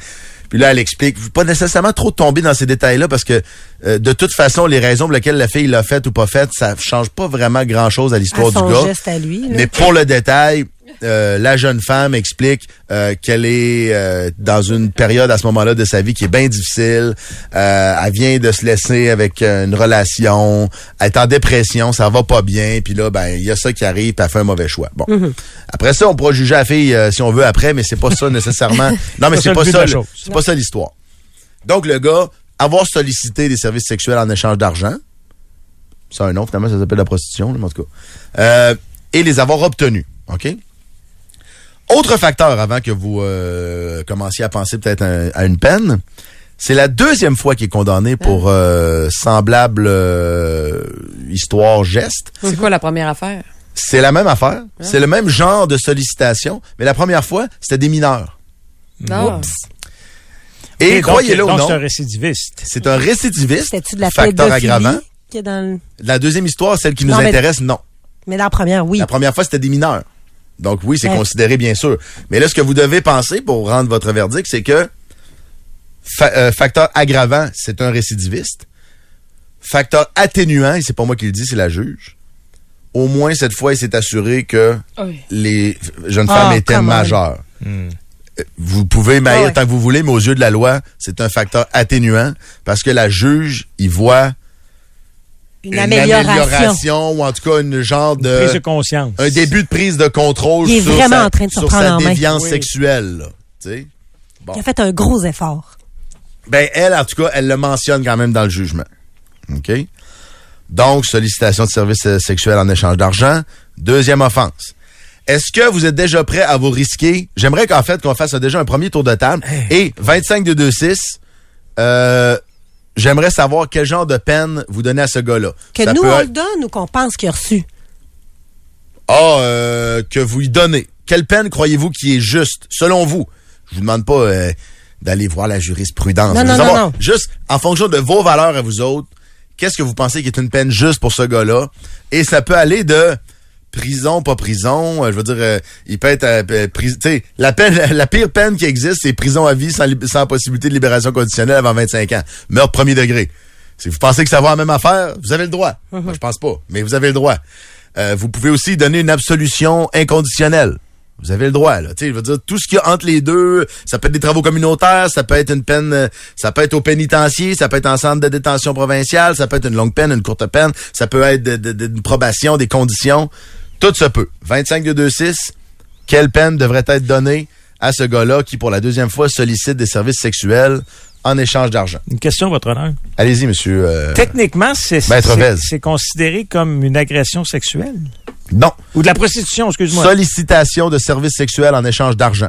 puis là, elle explique, pas nécessairement trop tomber dans ces détails-là, parce que euh, de toute façon, les raisons pour lesquelles la fille l'a fait ou pas fait, ça change pas vraiment grand-chose à l'histoire du gars.
geste à lui. là.
Mais pour le détail, euh, la jeune femme explique euh, qu'elle est euh, dans une période à ce moment-là de sa vie qui est bien difficile. Elle vient de se laisser avec une relation, elle est en dépression, ça va pas bien, puis là, ben il y a ça qui arrive, puis elle fait un mauvais choix. Bon. Après ça, on pourra juger la fille si on veut après, mais c'est pas ça nécessairement. Non, mais
Pas
c'est pas
de
ça. C'est pas ça l'histoire. Donc le gars, avoir sollicité des services sexuels en échange d'argent, ça a un nom, finalement, ça s'appelle la prostitution, en tout cas. Et les avoir obtenus, OK? Autre facteur avant que vous euh, commenciez à penser peut-être à, à une peine, c'est la deuxième fois qu'il est condamné pour euh, semblable euh, histoire geste.
C'est quoi la première affaire?
C'est la même affaire, c'est le même genre de sollicitation, mais la première fois, c'était des mineurs.
Non.
Oups. Et croyez-le ou non,
c'est un récidiviste.
c'est un récidiviste,
C'était-tu de la
facteur aggravant.
qui est dans le-
La deuxième histoire, celle qui nous
mais-
intéresse, non.
Mais dans la première, oui.
La première fois, c'était des mineurs. Donc oui, c'est
Ouais.
considéré bien sûr. Mais là, ce que vous devez penser pour rendre votre verdict, c'est que fa- euh, facteur aggravant, c'est un récidiviste. Facteur atténuant, et c'est pas moi qui le dis, c'est la juge. Au moins, cette fois, il s'est assuré que
Oui.
les jeunes
Ah,
femmes étaient
come on.
majeures. Euh, Vous pouvez mailler
Ah ouais.
tant que vous voulez, mais aux yeux de la loi, c'est un facteur atténuant parce que la juge, il voit
Une, amélioration.
ou en tout cas une genre de
Prise de conscience.
un début de prise de contrôle
Il est
sur,
vraiment
sa,
en train de se
sur
prendre
sa
en main.
déviance
Oui.
sexuelle. là. Tu sais? Bon.
Qui a fait un gros effort.
Ben, elle, en tout cas, elle le mentionne quand même dans le jugement. OK? Donc, sollicitation de services sexuels en échange d'argent. Deuxième offense. Est-ce que vous êtes déjà prêt à vous risquer? J'aimerais qu'en fait, qu'on fasse déjà un premier tour de table. Et 25 de 2-6, euh, j'aimerais savoir quel genre de peine vous donnez à ce gars-là.
Que
Ça
nous, on
être-
le donne ou qu'on pense qu'il a reçu?
Ah, euh, que vous lui donnez. Quelle peine croyez-vous qui est juste, selon vous? Je vous demande pas euh, d'aller voir la jurisprudence.
Non, non, non, non.
Juste, en fonction de vos valeurs à vous autres, qu'est-ce que vous pensez qui est une peine juste pour ce gars-là? Et ça peut aller de prison, pas prison. euh, je veux dire, euh, il peut être... euh, pris- tu sais, la, peine, la pire peine qui existe, c'est prison à vie sans, possibilité de libération conditionnelle avant 25 ans. Meurtre premier degré. Si vous pensez que ça va la même affaire, vous avez le droit. Moi, je pense pas, mais vous avez le droit. Vous pouvez aussi donner une absolution inconditionnelle. Vous avez le droit, là. Tu sais, je veux dire, tout ce qu'il y a entre les deux, ça peut être des travaux communautaires, ça peut être une peine, ça peut être au pénitencier, ça peut être en centre de détention provincial, ça peut être une longue peine, une courte peine, ça peut être de, de- de- une probation, des conditions. Tout se peut. 25 de 2-6, quelle peine devrait être donnée à ce gars-là qui, pour la deuxième fois, sollicite des services sexuels en échange d'argent?
Une question, votre honneur.
Allez-y, monsieur. euh,
Techniquement, c'est considéré comme une agression sexuelle?
non.
Ou de la prostitution, excuse-moi.
Sollicitation de services sexuels en échange d'argent.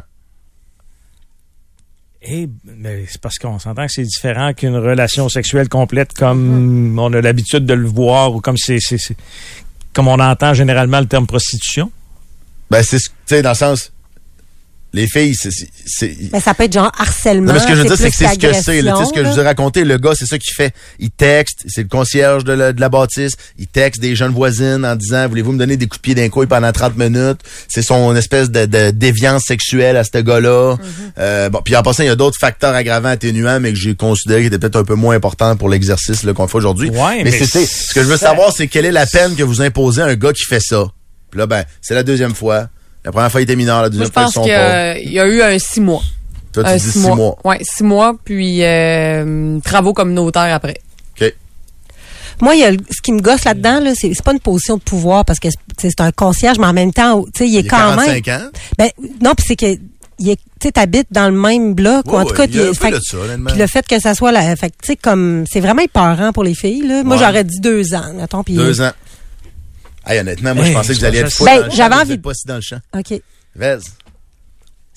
Eh, mais c'est parce qu'on s'entend que c'est différent qu'une relation sexuelle complète comme on a l'habitude de le voir ou comme c'est- comme on entend généralement le terme prostitution?
Ben, c'est, ce- tu sais, dans le sens, les filles, c'est, c'est- c'est-
Mais ça peut être genre harcèlement.
non, mais ce que je veux dire, c'est
plus
que c'est ce que c'est, là. Tu sais, ce que je vous ai raconté, le gars, c'est ça qu'il fait. Il texte, c'est le concierge de la, de la bâtisse, il texte des jeunes voisines en disant, voulez-vous me donner des coups de pied d'un couille pendant 30 minutes? C'est son espèce de, de déviance sexuelle à ce gars-là. Euh, bon, puis en passant, il y a d'autres facteurs aggravants atténuants, mais que j'ai considéré qui étaient peut-être un peu moins importants pour l'exercice, là, qu'on fait aujourd'hui.
Ouais,
mais
mais
c'est, c'est- ce que je veux savoir, c'est quelle est la peine que vous imposez à un gars qui fait ça. Puis là, ben, c'est la deuxième fois. La première fois, il était mineur, la
Moi,
deuxième
je
fois, ils
pense
sont
qu'il y,
pas.
a- il y a eu un six mois.
Toi, tu
un
dis six mois.
Ouais, six mois, puis euh, travaux communautaires après.
OK.
Moi, il y a le- ce qui me gosse là-dedans, là, c'est c'est pas une position de pouvoir parce que c'est tu sais, c'est un concierge, mais en même temps, tu sais, il est
Il a
quand
45
même.
ans?
Ben, non, puis c'est que il est, tu sais, t'habites dans le même bloc, ou en
Ouais,
tout cas,
ouais, il y a
il-
un peu
fait-
de ça, honnêtement.
puis le fait que ça soit la, fait que, tu sais, comme, c'est vraiment épeurant pour les filles, là. Moi,
Ouais.
j'aurais dit deux ans, mettons, puis.
Deux ans. Hey, honnêtement, moi, je pensais que vous alliez
pas
être fou
Ben,
dans le champ,
j'avais
vous
envie
pas si dans le champ.
OK.
Vez.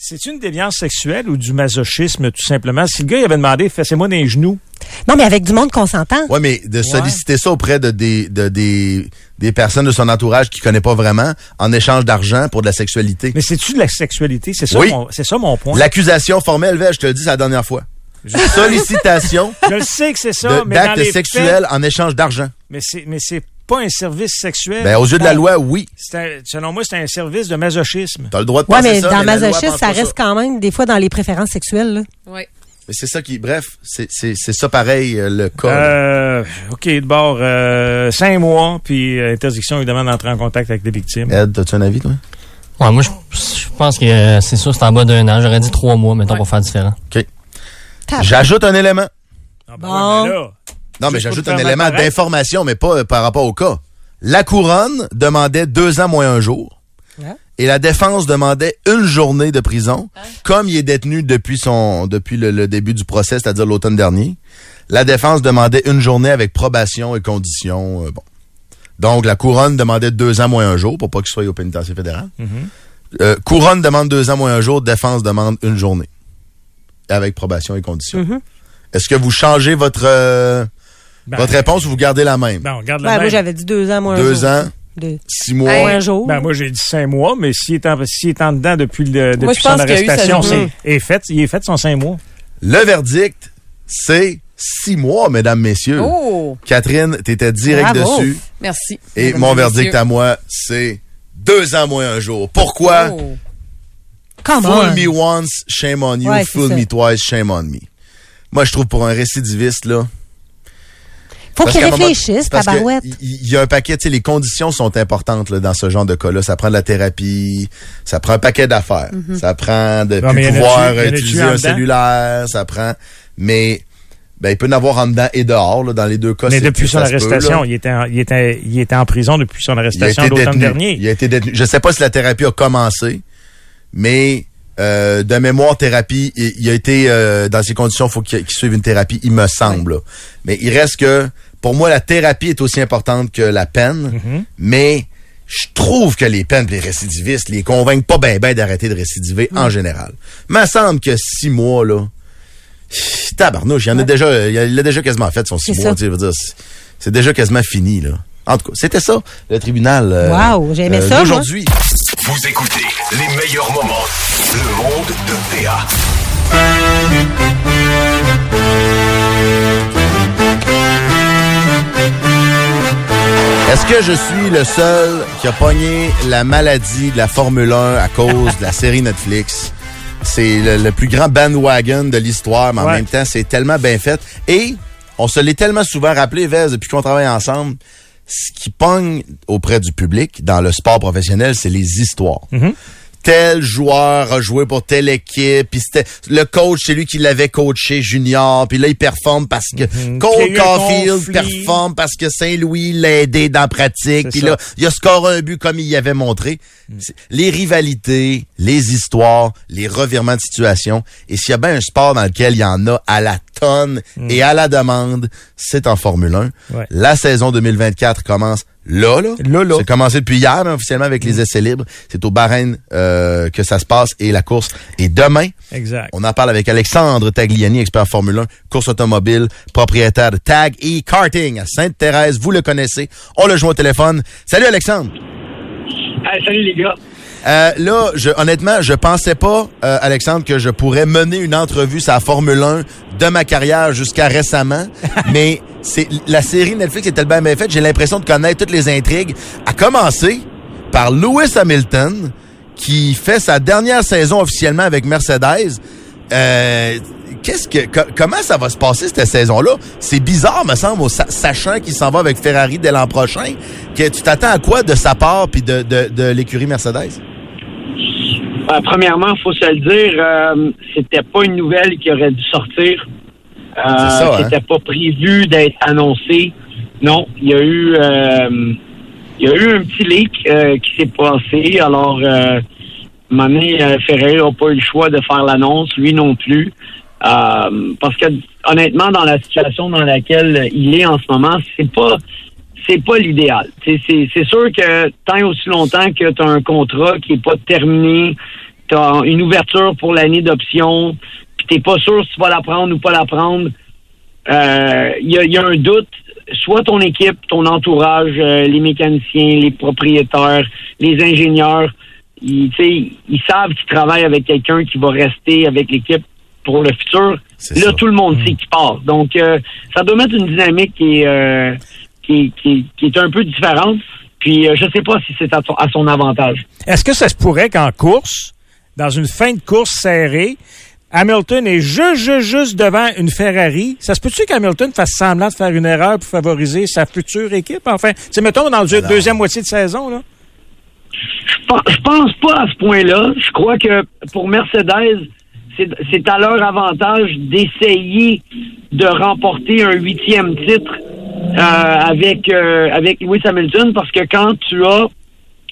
C'est une déviance sexuelle ou du masochisme, tout simplement? Si le gars il avait demandé, fais-moi des genoux.
Non, mais avec du monde consentant.
Ouais, mais de solliciter ça auprès de des, de des, des personnes de son entourage qu'il connaît pas vraiment en échange d'argent pour de la sexualité.
Mais c'est-tu de la sexualité? C'est ça,
Oui.
ça mon point.
L'accusation formelle, Vez, je te le dis, c'est la dernière fois. Sollicitation
Je le sais que c'est ça,
de-
mais
d'actes sexuels
faits,
en échange d'argent.
mais c'est, mais c'est pas un service sexuel.
Ben, aux yeux de la loi, oui.
c'est un- selon moi, c'est un service de masochisme.
T'as le droit de
Ouais,
penser
mais
ça,
dans
mais
masochisme, ça reste quand même des fois dans les préférences sexuelles, là.
Ouais.
Mais c'est ça qui, bref, c'est, c'est, c'est ça pareil, euh, le cas.
Euh, OK, de bord, euh, cinq mois, puis euh, interdiction, évidemment, d'entrer en contact avec des victimes.
Ed, as-tu un avis, toi?
Ouais, moi, je, je pense que c'est sûr, c'est en bas d'un an. J'aurais dit trois mois, mettons, pour faire différent.
J'ajoute un élément.
Ah, ben
Bon.
ouais, mais là,
Non, mais j'ajoute
te
un élément d'information, mais pas euh, par rapport au cas. La couronne demandait deux ans moins un jour.
Ouais.
Et la défense demandait une journée de prison, comme il est détenu depuis son depuis le, le début du procès, c'est-à-dire l'automne dernier. La défense demandait une journée avec probation et conditions. euh, bon. Donc, la couronne demandait deux ans moins un jour pour pas qu'il soit au pénitencier fédéral. Euh, couronne demande deux ans moins un jour, défense demande une journée. Avec probation et conditions.
Mhm.
Est-ce que vous changez votre, euh,
Ben,
votre réponse ou vous gardez la même?
Ben, on garde la
Ben, moi,
même.
j'avais dit deux ans, moins un
Deux
jour.
ans,
Deux.
six mois.
Moins un jour.
Ben, moi, j'ai dit cinq mois, mais s'il est en, s'il est en dedans depuis, le, depuis
Moi,
son arrestation, c'est est fait, il est fait son cinq mois.
Le verdict, c'est six mois, mesdames, messieurs.
Oh!
Catherine, t'étais direct
Bravo.
dessus.
Merci.
Et
mesdames
mon verdict
messieurs.
à moi, c'est deux ans moins un jour. Pourquoi?
Oh.
Come
Fool
on.
me once, shame on you.
Ouais,
Fool me twice, shame on me. Moi, je trouve pour un récidiviste, là.
Faut
parce
qu'il
qu'à un moment-
réfléchisse,
parce que
tabarouette.
Il y a un paquet, tu sais, les conditions sont importantes là, dans ce genre de cas-là. Ça prend de la thérapie, ça prend un paquet d'affaires.
Mhm.
Ça prend de
Non,
plus pouvoir utiliser un cellulaire, ça prend... Mais ben, il peut en avoir en dedans et dehors. Là, dans les deux cas,
mais
c'est-
depuis son
peut,
arrestation, il était, en, il, était, il était en prison depuis son arrestation l'automne dernier.
Il a été détenu. Je sais pas si la thérapie a commencé, mais euh, de mémoire, thérapie, il, il a été euh, dans ces conditions, il faut qu'il qu'il suive une thérapie, il me semble. là. Mais il reste que, pour moi, la thérapie est aussi importante que la peine,
Mm-hmm.
mais je trouve que les peines, les récidivistes, les convainquent pas bien ben, d'arrêter de récidiver
Mm.
en général. Il me semble que six mois, là, tabarnouche, il y en a déjà, il a, déjà quasiment fait son six
C'est
mois,
ça.
tu sais, je veux dire, c'est- déjà quasiment fini, là. En tout cas, c'était ça, le tribunal. euh,
Wow, j'aimais ça, moi.
D'aujourd'hui.
Vous écoutez les meilleurs moments. Le monde de PA.
Est-ce que je suis le seul qui a pogné la maladie de la Formule 1 à cause de la série Netflix? C'est le, le plus grand bandwagon de l'histoire, mais en
Ouais.
même temps, c'est tellement bien fait. Et on se l'est tellement souvent rappelé, Vez, depuis qu'on travaille ensemble, ce qui pogne auprès du public dans le sport professionnel, c'est les histoires. Tel joueur a joué pour telle équipe, puis c'était le coach, c'est lui qui l'avait coaché junior, puis là il performe parce que
a
Cole Caulfield performe parce que Saint-Louis l'a aidé dans la pratique, puis là il a scoré un but comme il y avait montré. C'est- Les rivalités, les histoires, les revirements de situation, et s'il y a bien un sport dans lequel il y en a à la tonne et à la demande, c'est en Formule 1.
Ouais.
La saison 2024 commence là, là.
Là, là.
C'est commencé depuis hier, mais officiellement avec les essais libres. C'est au Bahreïn euh, que ça se passe et la course est demain.
Exact.
On en parle avec Alexandre Tagliani, expert Formule 1, course automobile, propriétaire de Tag e-Karting à Sainte-Thérèse. Vous le connaissez. On le joint au téléphone. Salut Alexandre.
salut les gars.
Euh, là, je, honnêtement, je pensais pas, euh, Alexandre, que je pourrais mener une entrevue sur la Formule 1 de ma carrière jusqu'à récemment. mais c'est la série Netflix est tellement bien faite, j'ai l'impression de connaître toutes les intrigues. À commencer par Lewis Hamilton, qui fait sa dernière saison officiellement avec Mercedes. Euh, Qu'est-ce que co- comment ça va se passer cette saison-là? C'est bizarre, me semble, sa- sachant qu'il s'en va avec Ferrari dès l'an prochain. Que tu t'attends à quoi de sa part puis de, de, de l'écurie Mercedes?
Euh, premièrement, faut se le dire, euh, c'était pas une nouvelle qui aurait dû sortir. Euh,
hein?
C'était pas prévu d'être annoncé. Non, il y a eu, euh, il y a eu un petit leak euh, qui s'est passé. Alors, euh, Mané Ferrer n'a pas eu le choix de faire l'annonce, lui non plus. Euh, parce que honnêtement, dans la situation dans laquelle il est en ce moment, c'est pas c'est pas l'idéal. C'est, sûr que tant et aussi longtemps que tu as un contrat qui est pas terminé, tu as une ouverture pour l'année d'option, puis t'es pas sûr si tu vas la prendre ou pas la prendre, euh, il y, a, il y a un doute. Soit ton équipe, ton entourage, euh, les mécaniciens, les propriétaires, les ingénieurs, ils, ils savent qu'ils travaillent avec quelqu'un qui va rester avec l'équipe pour le futur. Là, tout le monde sait qu'il part. Donc, euh, ça doit mettre une dynamique qui est, euh, qui, qui, qui est un peu différente. Puis, euh, je sais pas si c'est à, son- à son avantage.
Est-ce que ça se pourrait qu'en course, dans une fin de course serrée, Hamilton est juste, juste, juste devant une Ferrari? Ça se peut-tu qu'Hamilton fasse semblant de faire une erreur pour favoriser sa future équipe? Enfin, tu sais, mettons dans la deuxième moitié de saison, là.
Je pen- je pense pas à ce point-là. Je crois que pour Mercedes, c'est c'est à leur avantage d'essayer de remporter un huitième titre avec euh, avec Lewis Hamilton parce que quand tu as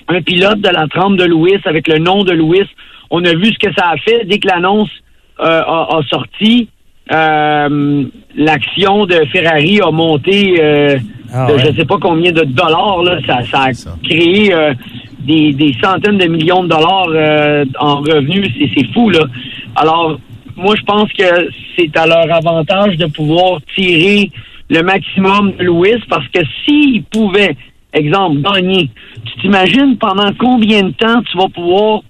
un pilote de la trempe de Lewis avec le nom de Lewis, on a vu ce que ça a fait dès que l'annonce euh, a, a sorti. euh, L'action de Ferrari a monté euh,
Ah
de
ouais.
je sais pas combien de dollars. Là. Ça, ça a créé euh, des, des centaines de millions de dollars euh, en revenus. C'est, c'est fou, là. Alors, moi, je pense que c'est à leur avantage de pouvoir tirer le maximum de Lewis parce que s'ils pouvaient, exemple, gagner, tu t'imagines pendant combien de temps tu vas pouvoir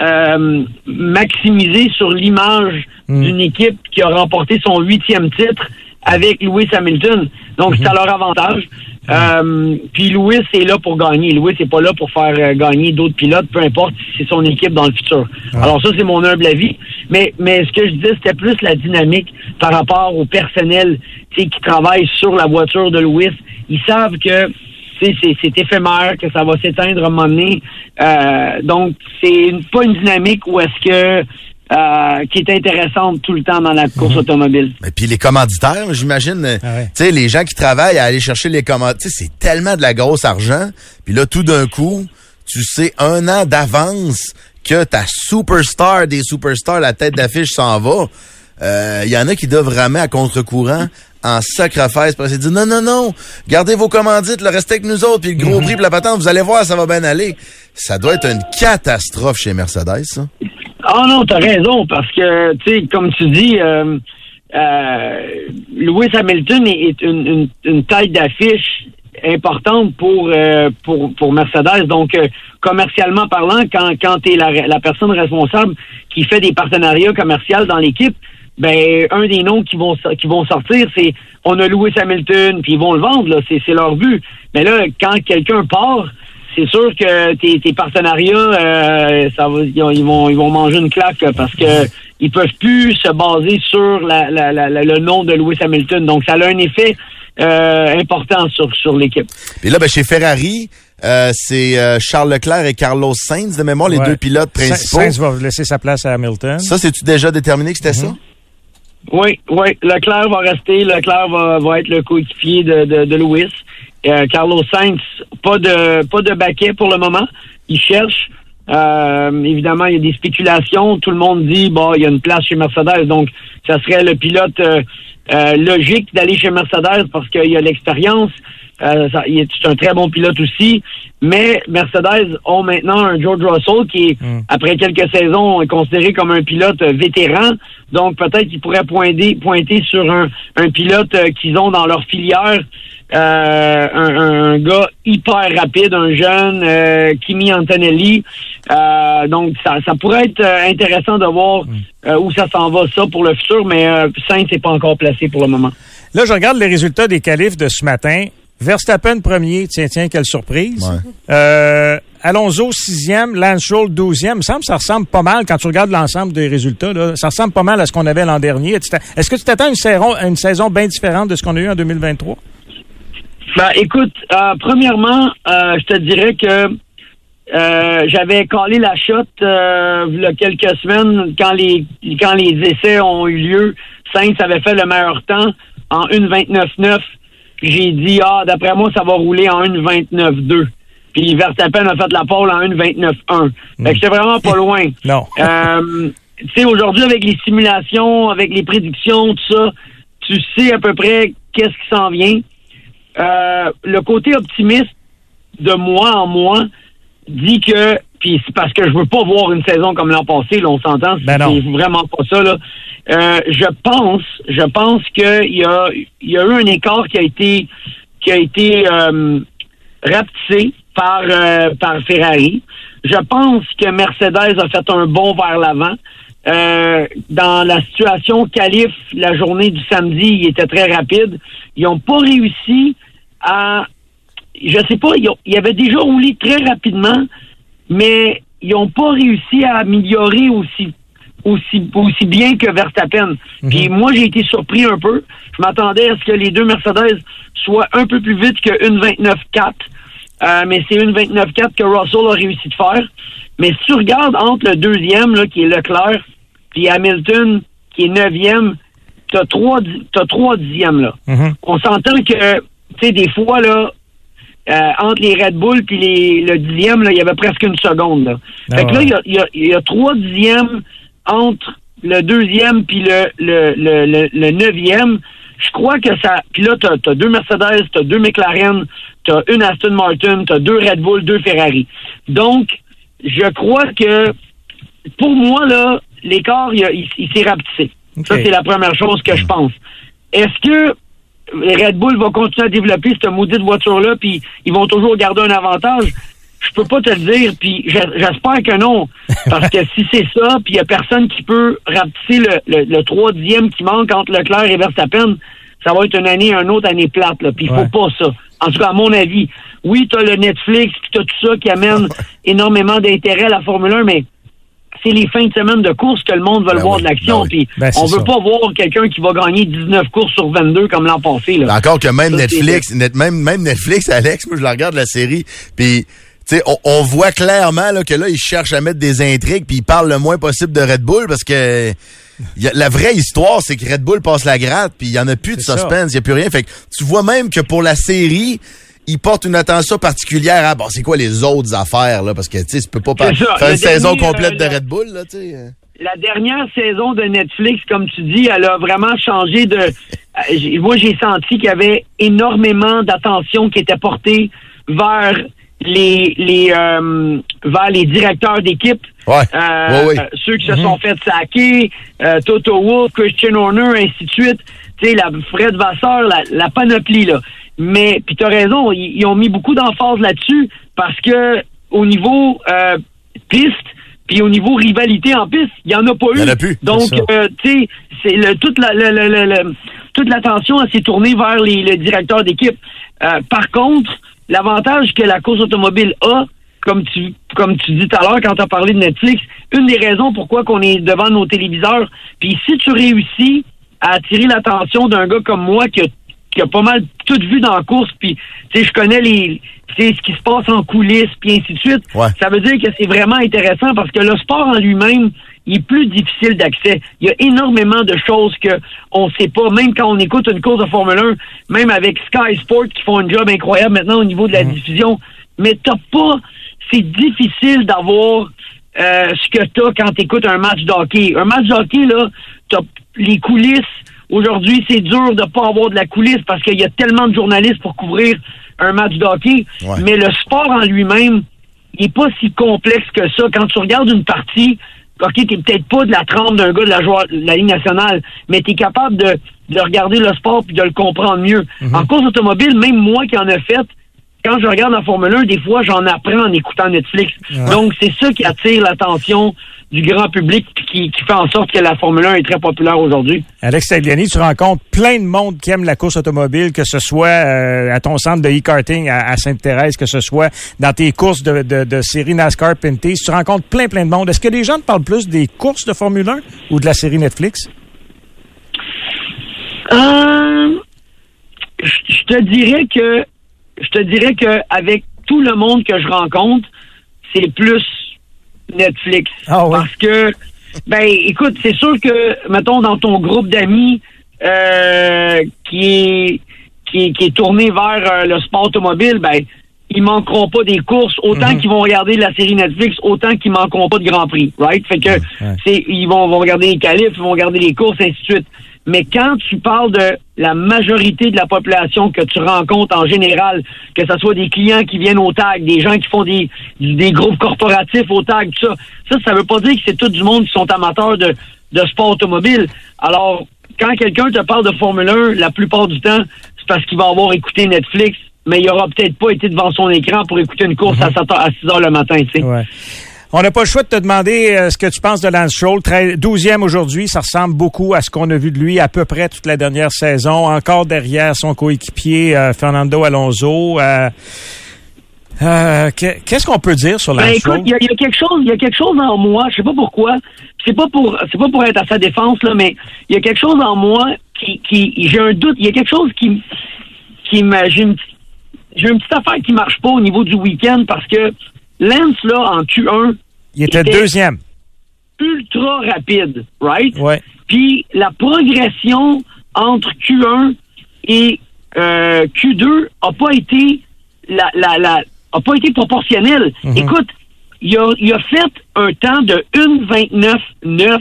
euh, maximiser sur l'image d'une équipe qui a remporté son huitième titre avec Lewis Hamilton. Donc, c'est à leur avantage. Euh, puis Lewis est là pour gagner. Lewis n'est pas là pour faire euh, gagner d'autres pilotes, peu importe si c'est son équipe dans le futur. Alors ça, c'est mon humble avis. Mais, mais ce que je disais, c'était plus la dynamique par rapport au personnel tu sais, qui travaille sur la voiture de Lewis. Ils savent que tu sais, c'est éphémère, que ça va s'éteindre à un moment donné. Euh, donc, c'est pas une dynamique où est-ce que euh, qui est intéressante tout le temps dans la course automobile.
Et puis les commanditaires, j'imagine, euh,
Ah
tu sais, les gens qui travaillent à aller chercher les commanditaires, tu sais, c'est tellement de la grosse argent. Puis là, tout d'un coup, tu sais un an d'avance que ta superstar des superstars, la tête d'affiche s'en va. Euh, Il y en a qui doivent ramer à contre-courant en sacrifice parce qu'ils disent non, non, non, gardez vos commandites, le restez avec nous autres, puis le gros prix, puis la patente, vous allez voir, ça va bien aller. Ça doit être une catastrophe chez Mercedes, ça.
Ah non, t'as raison, parce que, tu sais, comme tu dis, euh, euh, Lewis Hamilton est, une, une, une tête d'affiche importante pour, euh, pour, pour Mercedes. Donc, euh, commercialement parlant, quand, quand tu es la, la personne responsable qui fait des partenariats commerciaux dans l'équipe, ben un des noms qui vont qui vont sortir, c'est on a Lewis Hamilton, puis ils vont le vendre, là, c'est, c'est leur but. Mais là, quand quelqu'un part, c'est sûr que tes, tes partenariats, euh, ça va, ils, vont- ils vont ils vont manger une claque parce que ils peuvent plus se baser sur la, la- la- la- le nom de Lewis Hamilton. Donc ça a un effet euh, important sur sur l'équipe.
Puis là, ben, chez Ferrari, euh, c'est euh, Charles Leclerc et Carlos Sainz, de mémoire, les deux pilotes principaux.
Sainz va laisser sa place à Hamilton.
Ça, c'est-tu déjà déterminé que c'était ça?
Oui, oui. Leclerc va rester. Leclerc va, va être le coéquipier de, de, de Lewis. Euh, Carlos Sainz, pas de pas de baquet pour le moment. Il cherche. Euh, évidemment, il y a des spéculations. Tout le monde dit bon, il y a une place chez Mercedes, donc ça serait le pilote euh, logique d'aller chez Mercedes parce qu'il y a l'expérience. Euh, il est- c'est un très bon pilote aussi. Mais Mercedes ont maintenant un George Russell qui, est, après quelques saisons, est considéré comme un pilote vétéran. Donc peut-être qu'ils pourraient pointer, pointer sur un, un pilote qu'ils ont dans leur filière. Euh, un, un gars hyper rapide, un jeune euh, Kimi Antonelli. Euh, donc ça, ça pourrait être intéressant de voir euh, où ça s'en va ça pour le futur, mais euh, Sainz n'est pas encore placé pour le moment.
Là, je regarde les résultats des qualifs de ce matin. Verstappen premier, tiens, tiens, quelle surprise. Euh, Alonso sixième, Lance Stroll douzième. Il me semble que ça ressemble pas mal, quand tu regardes l'ensemble des résultats, là, ça ressemble pas mal à ce qu'on avait l'an dernier. Est-ce que tu t'attends à une saison, à une saison bien différente de ce qu'on a eu en 2023?
Ben, écoute, euh, premièrement, euh, je te dirais que euh, j'avais collé la shot euh, il y a quelques semaines quand les quand les essais ont eu lieu. Sainz avait fait le meilleur temps en 1.29.9. Puis j'ai dit ah d'après moi ça va rouler en 1.29.2. Puis Verstappen a fait la pole en 1.29.1. Fait que j'étais vraiment pas loin.
Non.
Euh, tu sais, aujourd'hui, avec les simulations, avec les prédictions, tout ça, tu sais à peu près qu'est-ce qui s'en vient. Euh, le côté optimiste de moi en moi dit que, puis c'est parce que je veux pas voir une saison comme l'an passé, là, on s'entend, c'est c'est vraiment pas ça. Là. Euh, je pense, je pense qu'il y a, il y a eu un écart qui a été, qui a été euh, rapetissé par, euh, par Ferrari. Je pense que Mercedes a fait un bond vers l'avant. Euh, dans la situation qualif, la journée du samedi, il était très rapide. Ils n'ont pas réussi à... Je sais pas, ils, ont- ils avaient déjà roulé très rapidement, mais ils n'ont pas réussi à améliorer aussi aussi aussi bien que Verstappen. Puis moi, j'ai été surpris un peu. Je m'attendais à ce que les deux Mercedes soient un peu plus vite que 1.29.4. Euh, mais c'est une 29.4 que Russell a réussi de faire. Mais si tu regardes entre le deuxième, là, qui est Leclerc, puis Hamilton, qui est neuvième, t'as trois, t'as trois dixièmes, là. On s'entend que, tu sais, des fois, là, euh, entre les Red Bull puis les, le dixième, là, il y avait presque une seconde, là.
Ah
fait que là,
ouais.
il y a, y a- y a trois dixièmes entre le deuxième puis le, le, le, le, le neuvième. je crois que ça. Puis là, t'as as deux Mercedes, t'as deux McLaren, t'as une Aston Martin, t'as deux Red Bull, deux Ferrari. Donc, je crois que pour moi là, l'écart il, il s'est rapetissé. Ça c'est la première chose que je pense. Est-ce que Red Bull va continuer à développer cette maudite voiture-là, puis ils vont toujours garder un avantage? Je peux pas te le dire, puis j'espère que non. Parce que si c'est ça, puis il y a personne qui peut rapetisser le, le, le troisième qui manque entre Leclerc et Verstappen, ça va être une année, une autre année plate, là. Puis il faut pas ça. En tout cas, à mon avis. Oui, tu as le Netflix, puis tu as tout ça qui amène énormément d'intérêt à la Formule 1, mais c'est les fins de semaine de course que le monde veut
Ben
voir
oui,
de l'action.
ben oui.
Puis
Ben,
on veut
ça.
pas voir quelqu'un qui va gagner 19 courses sur 22 comme l'an passé. Là.
Encore que même
Ça,
Netflix, net- même, même Netflix, Alex, moi je la regarde la série, puis tu sais, on, on voit clairement là, que là, ils cherchent à mettre des intrigues, puis ils parlent le moins possible de Red Bull parce que y a- la vraie histoire, c'est que Red Bull passe la gratte, puis il y en a plus de suspense, il y a plus rien. Fait que tu vois même que pour la série, ils portent une attention particulière à bon, c'est quoi les autres affaires là, parce que tu sais, peux pas
ça.
faire une saison
dernier,
complète
euh,
de Red Bull là, tu sais. euh.
la dernière saison de Netflix, comme tu dis, elle a vraiment changé de. euh, Moi, j'ai senti qu'il y avait énormément d'attention qui était portée vers les les euh, vers les directeurs d'équipe.
Ouais.
Euh,
Ouais, ouais.
euh, ceux qui se sont fait saquer, Toto Wolff, Christian Horner, ainsi de suite. Tu sais, la Fred Vasseur, la, la panoplie, là. Mais, puis t'as raison, ils, ils ont mis beaucoup d'emphase là-dessus parce que au niveau euh, piste, puis au niveau rivalité en piste, il y en a pas eu.
A plus,
Donc, euh, tu sais, c'est le, toute la, le- le- le- toute l'attention s'est tournée vers les, le directeur d'équipe. Euh, par contre, l'avantage que la course automobile a, comme tu comme tu dis tout à l'heure quand tu as parlé de Netflix, une des raisons pourquoi qu'on est devant nos téléviseurs, puis si tu réussis à attirer l'attention d'un gars comme moi qui a, qui a pas mal tout vu dans la course, puis tu sais, je connais les tu sais, ce qui se passe en coulisses, puis ainsi de suite, ça veut dire que c'est vraiment intéressant parce que le sport en lui-même, il est plus difficile d'accès. Il y a énormément de choses que on sait pas, même quand on écoute une course de Formule 1, même avec Sky Sport qui font un job incroyable maintenant au niveau de la diffusion, mais t'as pas, c'est difficile d'avoir euh, ce que t'as quand t'écoutes un match de hockey. Un match de hockey, là, t'as les coulisses. Aujourd'hui, c'est dur de pas avoir de la coulisse parce qu'il y a tellement de journalistes pour couvrir un match de hockey.
Ouais.
Mais le sport en lui-même, il est pas si complexe que ça. Quand tu regardes une partie, OK, t'es peut-être pas de la trempe d'un gars de la, joie- de la Ligue nationale, mais t'es capable de, de regarder le sport puis de le comprendre mieux. En course automobile, même moi qui en ai fait, quand je regarde la Formule 1, des fois, j'en apprends en écoutant Netflix.
Ouais.
Donc, c'est ça qui attire l'attention du grand public qui, qui fait en sorte que la Formule 1 est très populaire aujourd'hui.
Alex Tagliani, tu rencontres plein de monde qui aime la course automobile, que ce soit euh, à ton centre de e-karting à, à Sainte-Thérèse, que ce soit dans tes courses de, de, de série NASCAR Pinty. Tu rencontres plein, plein de monde. Est-ce que les gens te parlent plus des courses de Formule 1 ou de la série Netflix?
Euh, je je te dirais que je te dirais que avec tout le monde que je rencontre, c'est plus Netflix. Parce que ben écoute, c'est sûr que mettons dans ton groupe d'amis euh, qui est qui est, qui est tourné vers euh, le sport automobile, ben ils manqueront pas des courses autant qu'ils vont regarder la série Netflix, autant qu'ils manqueront pas de Grand Prix, right? Fait que c'est ils vont, vont regarder les qualifs, ils vont regarder les courses, ainsi de suite. Mais quand tu parles de la majorité de la population que tu rencontres en général, que ce soit des clients qui viennent au tag, des gens qui font des, des groupes corporatifs au tag, tout ça, ça, ça veut pas dire que c'est tout du monde qui sont amateurs de, de sport automobile. Alors, quand quelqu'un te parle de Formule 1, la plupart du temps, c'est parce qu'il va avoir écouté Netflix, mais il aura peut-être pas été devant son écran pour écouter une course à, 7 heures- à 6 heures le matin, tu sais.
On n'a pas le choix de te demander euh, ce que tu penses de Lance Stroll. Très- 12e aujourd'hui, ça ressemble beaucoup à ce qu'on a vu de lui à peu près toute la dernière saison. Encore derrière son coéquipier euh, Fernando Alonso. Euh, que- Qu'est-ce qu'on peut dire sur Lance
Ben,
Stroll?
écoute, il y, a- il y a quelque chose, il y a quelque chose en moi, je sais pas pourquoi. C'est pas pour, c'est pas pour être à sa défense là, mais il y a quelque chose en moi qui, qui, j'ai un doute. Il y a quelque chose qui, qui j'ai une, une petite affaire qui marche pas au niveau du week-end parce que Lance là en Q1,
Il était deuxième.
ultra rapide, right?
Ouais.
Puis la progression entre Q1 et euh, Q2 a pas été la, la, la a pas été proportionnelle.
Mhm.
Écoute, il a, il a fait un temps de 1,29,9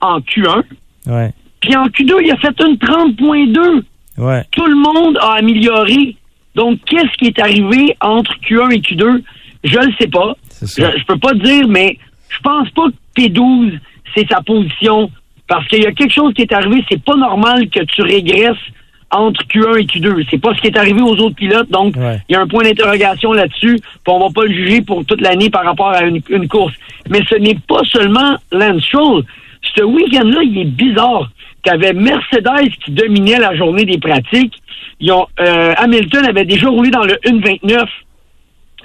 en Q1,
Ouais.
puis en Q2, il a fait une 30,2.
Ouais.
Tout le monde a amélioré. Donc, qu'est-ce qui est arrivé entre Q1 et Q2? Je le sais pas. Je, peux pas dire, mais je pense pas que P12, c'est sa position. Parce qu'il y a quelque chose qui est arrivé. C'est pas normal que tu régresses entre Q1 et Q2. C'est pas ce qui est arrivé aux autres pilotes. Donc, il y a un point d'interrogation là-dessus. Puis on va pas le juger pour toute l'année par rapport à une, une course. Mais ce n'est pas seulement Lance Stroll. Ce week-end-là, il est bizarre. Tu avais Mercedes qui dominait la journée des pratiques. Ils ont, euh, Hamilton avait déjà roulé dans le 1.29,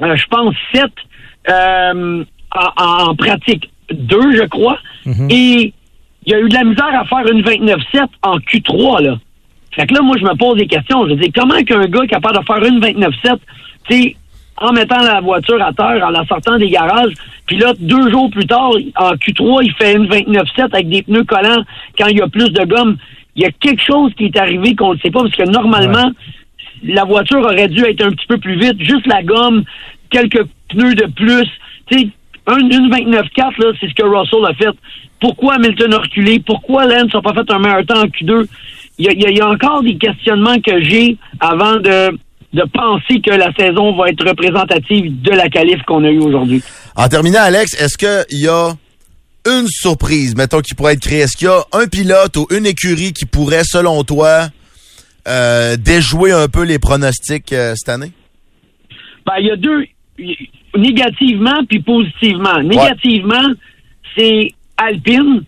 euh, je pense 7 euh, en, en pratique 2, je crois. Et il y a eu de la misère à faire une 29.7 en Q3, là. Fait que là, moi, je me pose des questions. Je dis, comment qu'un gars est capable de faire une 29.7, tu sais, en mettant la voiture à terre, en la sortant des garages, puis là, deux jours plus tard, en Q3, il fait une 29.7 avec des pneus collants quand il y a plus de gomme. Il y a quelque chose qui est arrivé qu'on ne sait pas, parce que normalement, la voiture aurait dû être un petit peu plus vite. Juste la gomme, quelques pneus de plus. Tu sais, un- une 29.4, là, c'est ce que Russell a fait. Pourquoi Hamilton a reculé? Pourquoi Lance n'a pas fait un meilleur temps en Q2? Il y a, encore des questionnements que j'ai avant de, de penser que la saison va être représentative de la qualif qu'on a eue aujourd'hui.
En terminant, Alex, est-ce qu'il y a une surprise, mettons, qui pourrait être créée? Est-ce qu'il y a un pilote ou une écurie qui pourrait, selon toi, euh, déjouer un peu les pronostics euh, cette année?
Ben, il y a deux, y- négativement puis positivement. Négativement, c'est Alpine.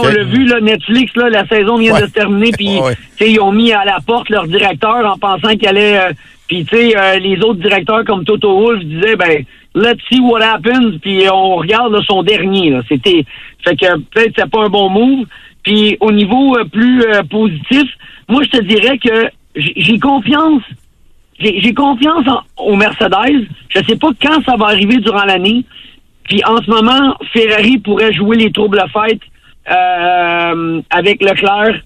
On l'a vu, là, Netflix, là, la saison vient de se terminer, puis
Ouais.
ils ont mis à la porte leur directeur en pensant qu'il allait... euh, puis, tu sais, euh, les autres directeurs comme Toto Wolff disaient, ben, let's see what happens, puis on regarde là, son dernier. là. C'était... Fait que peut-être c'est pas un bon move. Puis, au niveau euh, plus positif, moi, je te dirais que j'ai confiance j'ai confiance en, au Mercedes. Je sais pas quand ça va arriver durant l'année. Puis en ce moment, Ferrari pourrait jouer les troubles fêtes euh, avec Leclerc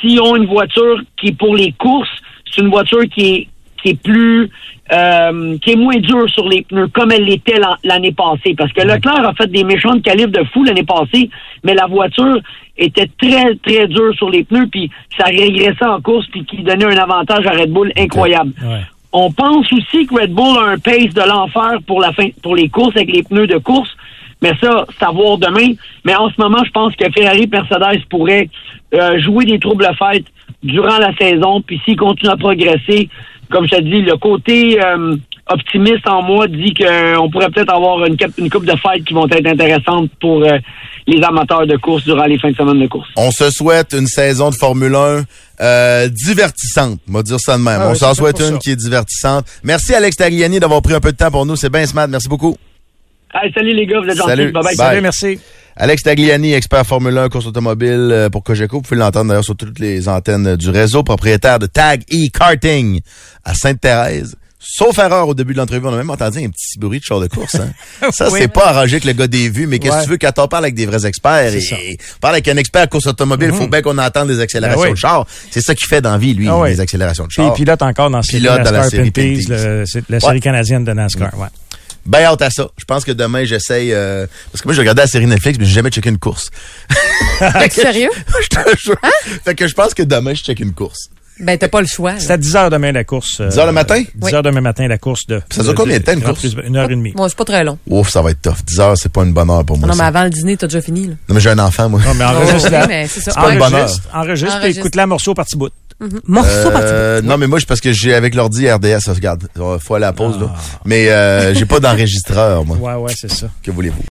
s'ils ont une voiture qui est pour les courses, c'est une voiture qui est qui est plus euh, qui est moins dure sur les pneus comme elle l'était l'an- l'année passée parce que Leclerc a fait des méchants de calibre de fou l'année passée mais la voiture était très très dure sur les pneus puis ça régressait en course puis qui donnait un avantage à Red Bull incroyable. On pense aussi que Red Bull a un pace de l'enfer pour la fin pour les courses avec les pneus de course. Mais ça, c'est à voir demain. Mais en ce moment, je pense que Ferrari Mercedes pourraient euh, jouer des troubles fêtes durant la saison. Puis s'ils continuent à progresser, comme je te dis, le côté euh, optimiste en moi dit qu'on pourrait peut-être avoir une, coupe de fêtes qui vont être intéressantes pour euh, les amateurs de course durant les fins de semaine de course.
On se souhaite une saison de Formule 1 euh, divertissante. On va dire ça de même.
Ah
on
oui,
s'en souhaite une
ça.
qui est divertissante. Merci Alex Tagliani d'avoir pris un peu de temps pour nous. C'est bien smart. Merci beaucoup.
Salut les gars, vous êtes gentils.
Salut.
Bye bye.
Bye.
merci.
Alex Tagliani, expert Formule 1, course automobile euh, pour Cogeco. Vous pouvez l'entendre d'ailleurs sur toutes les antennes du réseau. Propriétaire de Tag e-Karting à Sainte-Thérèse. Sauf erreur au début de l'entrevue, on a même entendu un petit bruit de char de course. Hein? Ça,
Oui.
c'est pas arrangé avec le gars des vues, mais qu'est-ce que
Ouais.
tu veux quand on parle avec des vrais experts et, parle avec un expert course automobile, il faut bien qu'on entende des accélérations
Ben oui.
de char. C'est ça qu'il fait dans la vie, lui,
Ah oui.
les accélérations de
Puis
char.
il pilote encore dans,
Pilote dans la série
Pinties, le-
Ouais.
canadienne de NASCAR. Ouais.
Ben hâte à ça. Je pense que demain, j'essaye... euh, parce que moi, je regardais la série Netflix, mais j'ai jamais checké une course.
Sérieux?
je te jure. Fait que je pense que demain, je check une course.
Ben, t'as pas le choix.
C'est à 10 h demain la course.
10 heures le matin?
10 h demain matin la course de.
Ça dure combien de temps, une course?
Une heure et demie.
Bon, c'est pas très long.
Ouf, ça va être tough. 10 heures, c'est pas une bonne heure pour moi.
non, mais avant le dîner, t'as déjà fini. Là.
Non, mais j'ai un enfant, moi.
Non, mais
Oh, mais c'est ça.
C'est pas une bonne heure.
Enregistre, enregistre, et
Enregistre.
écoute-la morceau par petit bout.
Morceau par
Euh, non, mais moi, c'est parce que j'ai avec l'ordi RDS, regarde, faut aller à la pause, là. Mais euh, j'ai pas d'enregistreur, moi.
Ouais, ouais, c'est ça.
Que voulez-vous?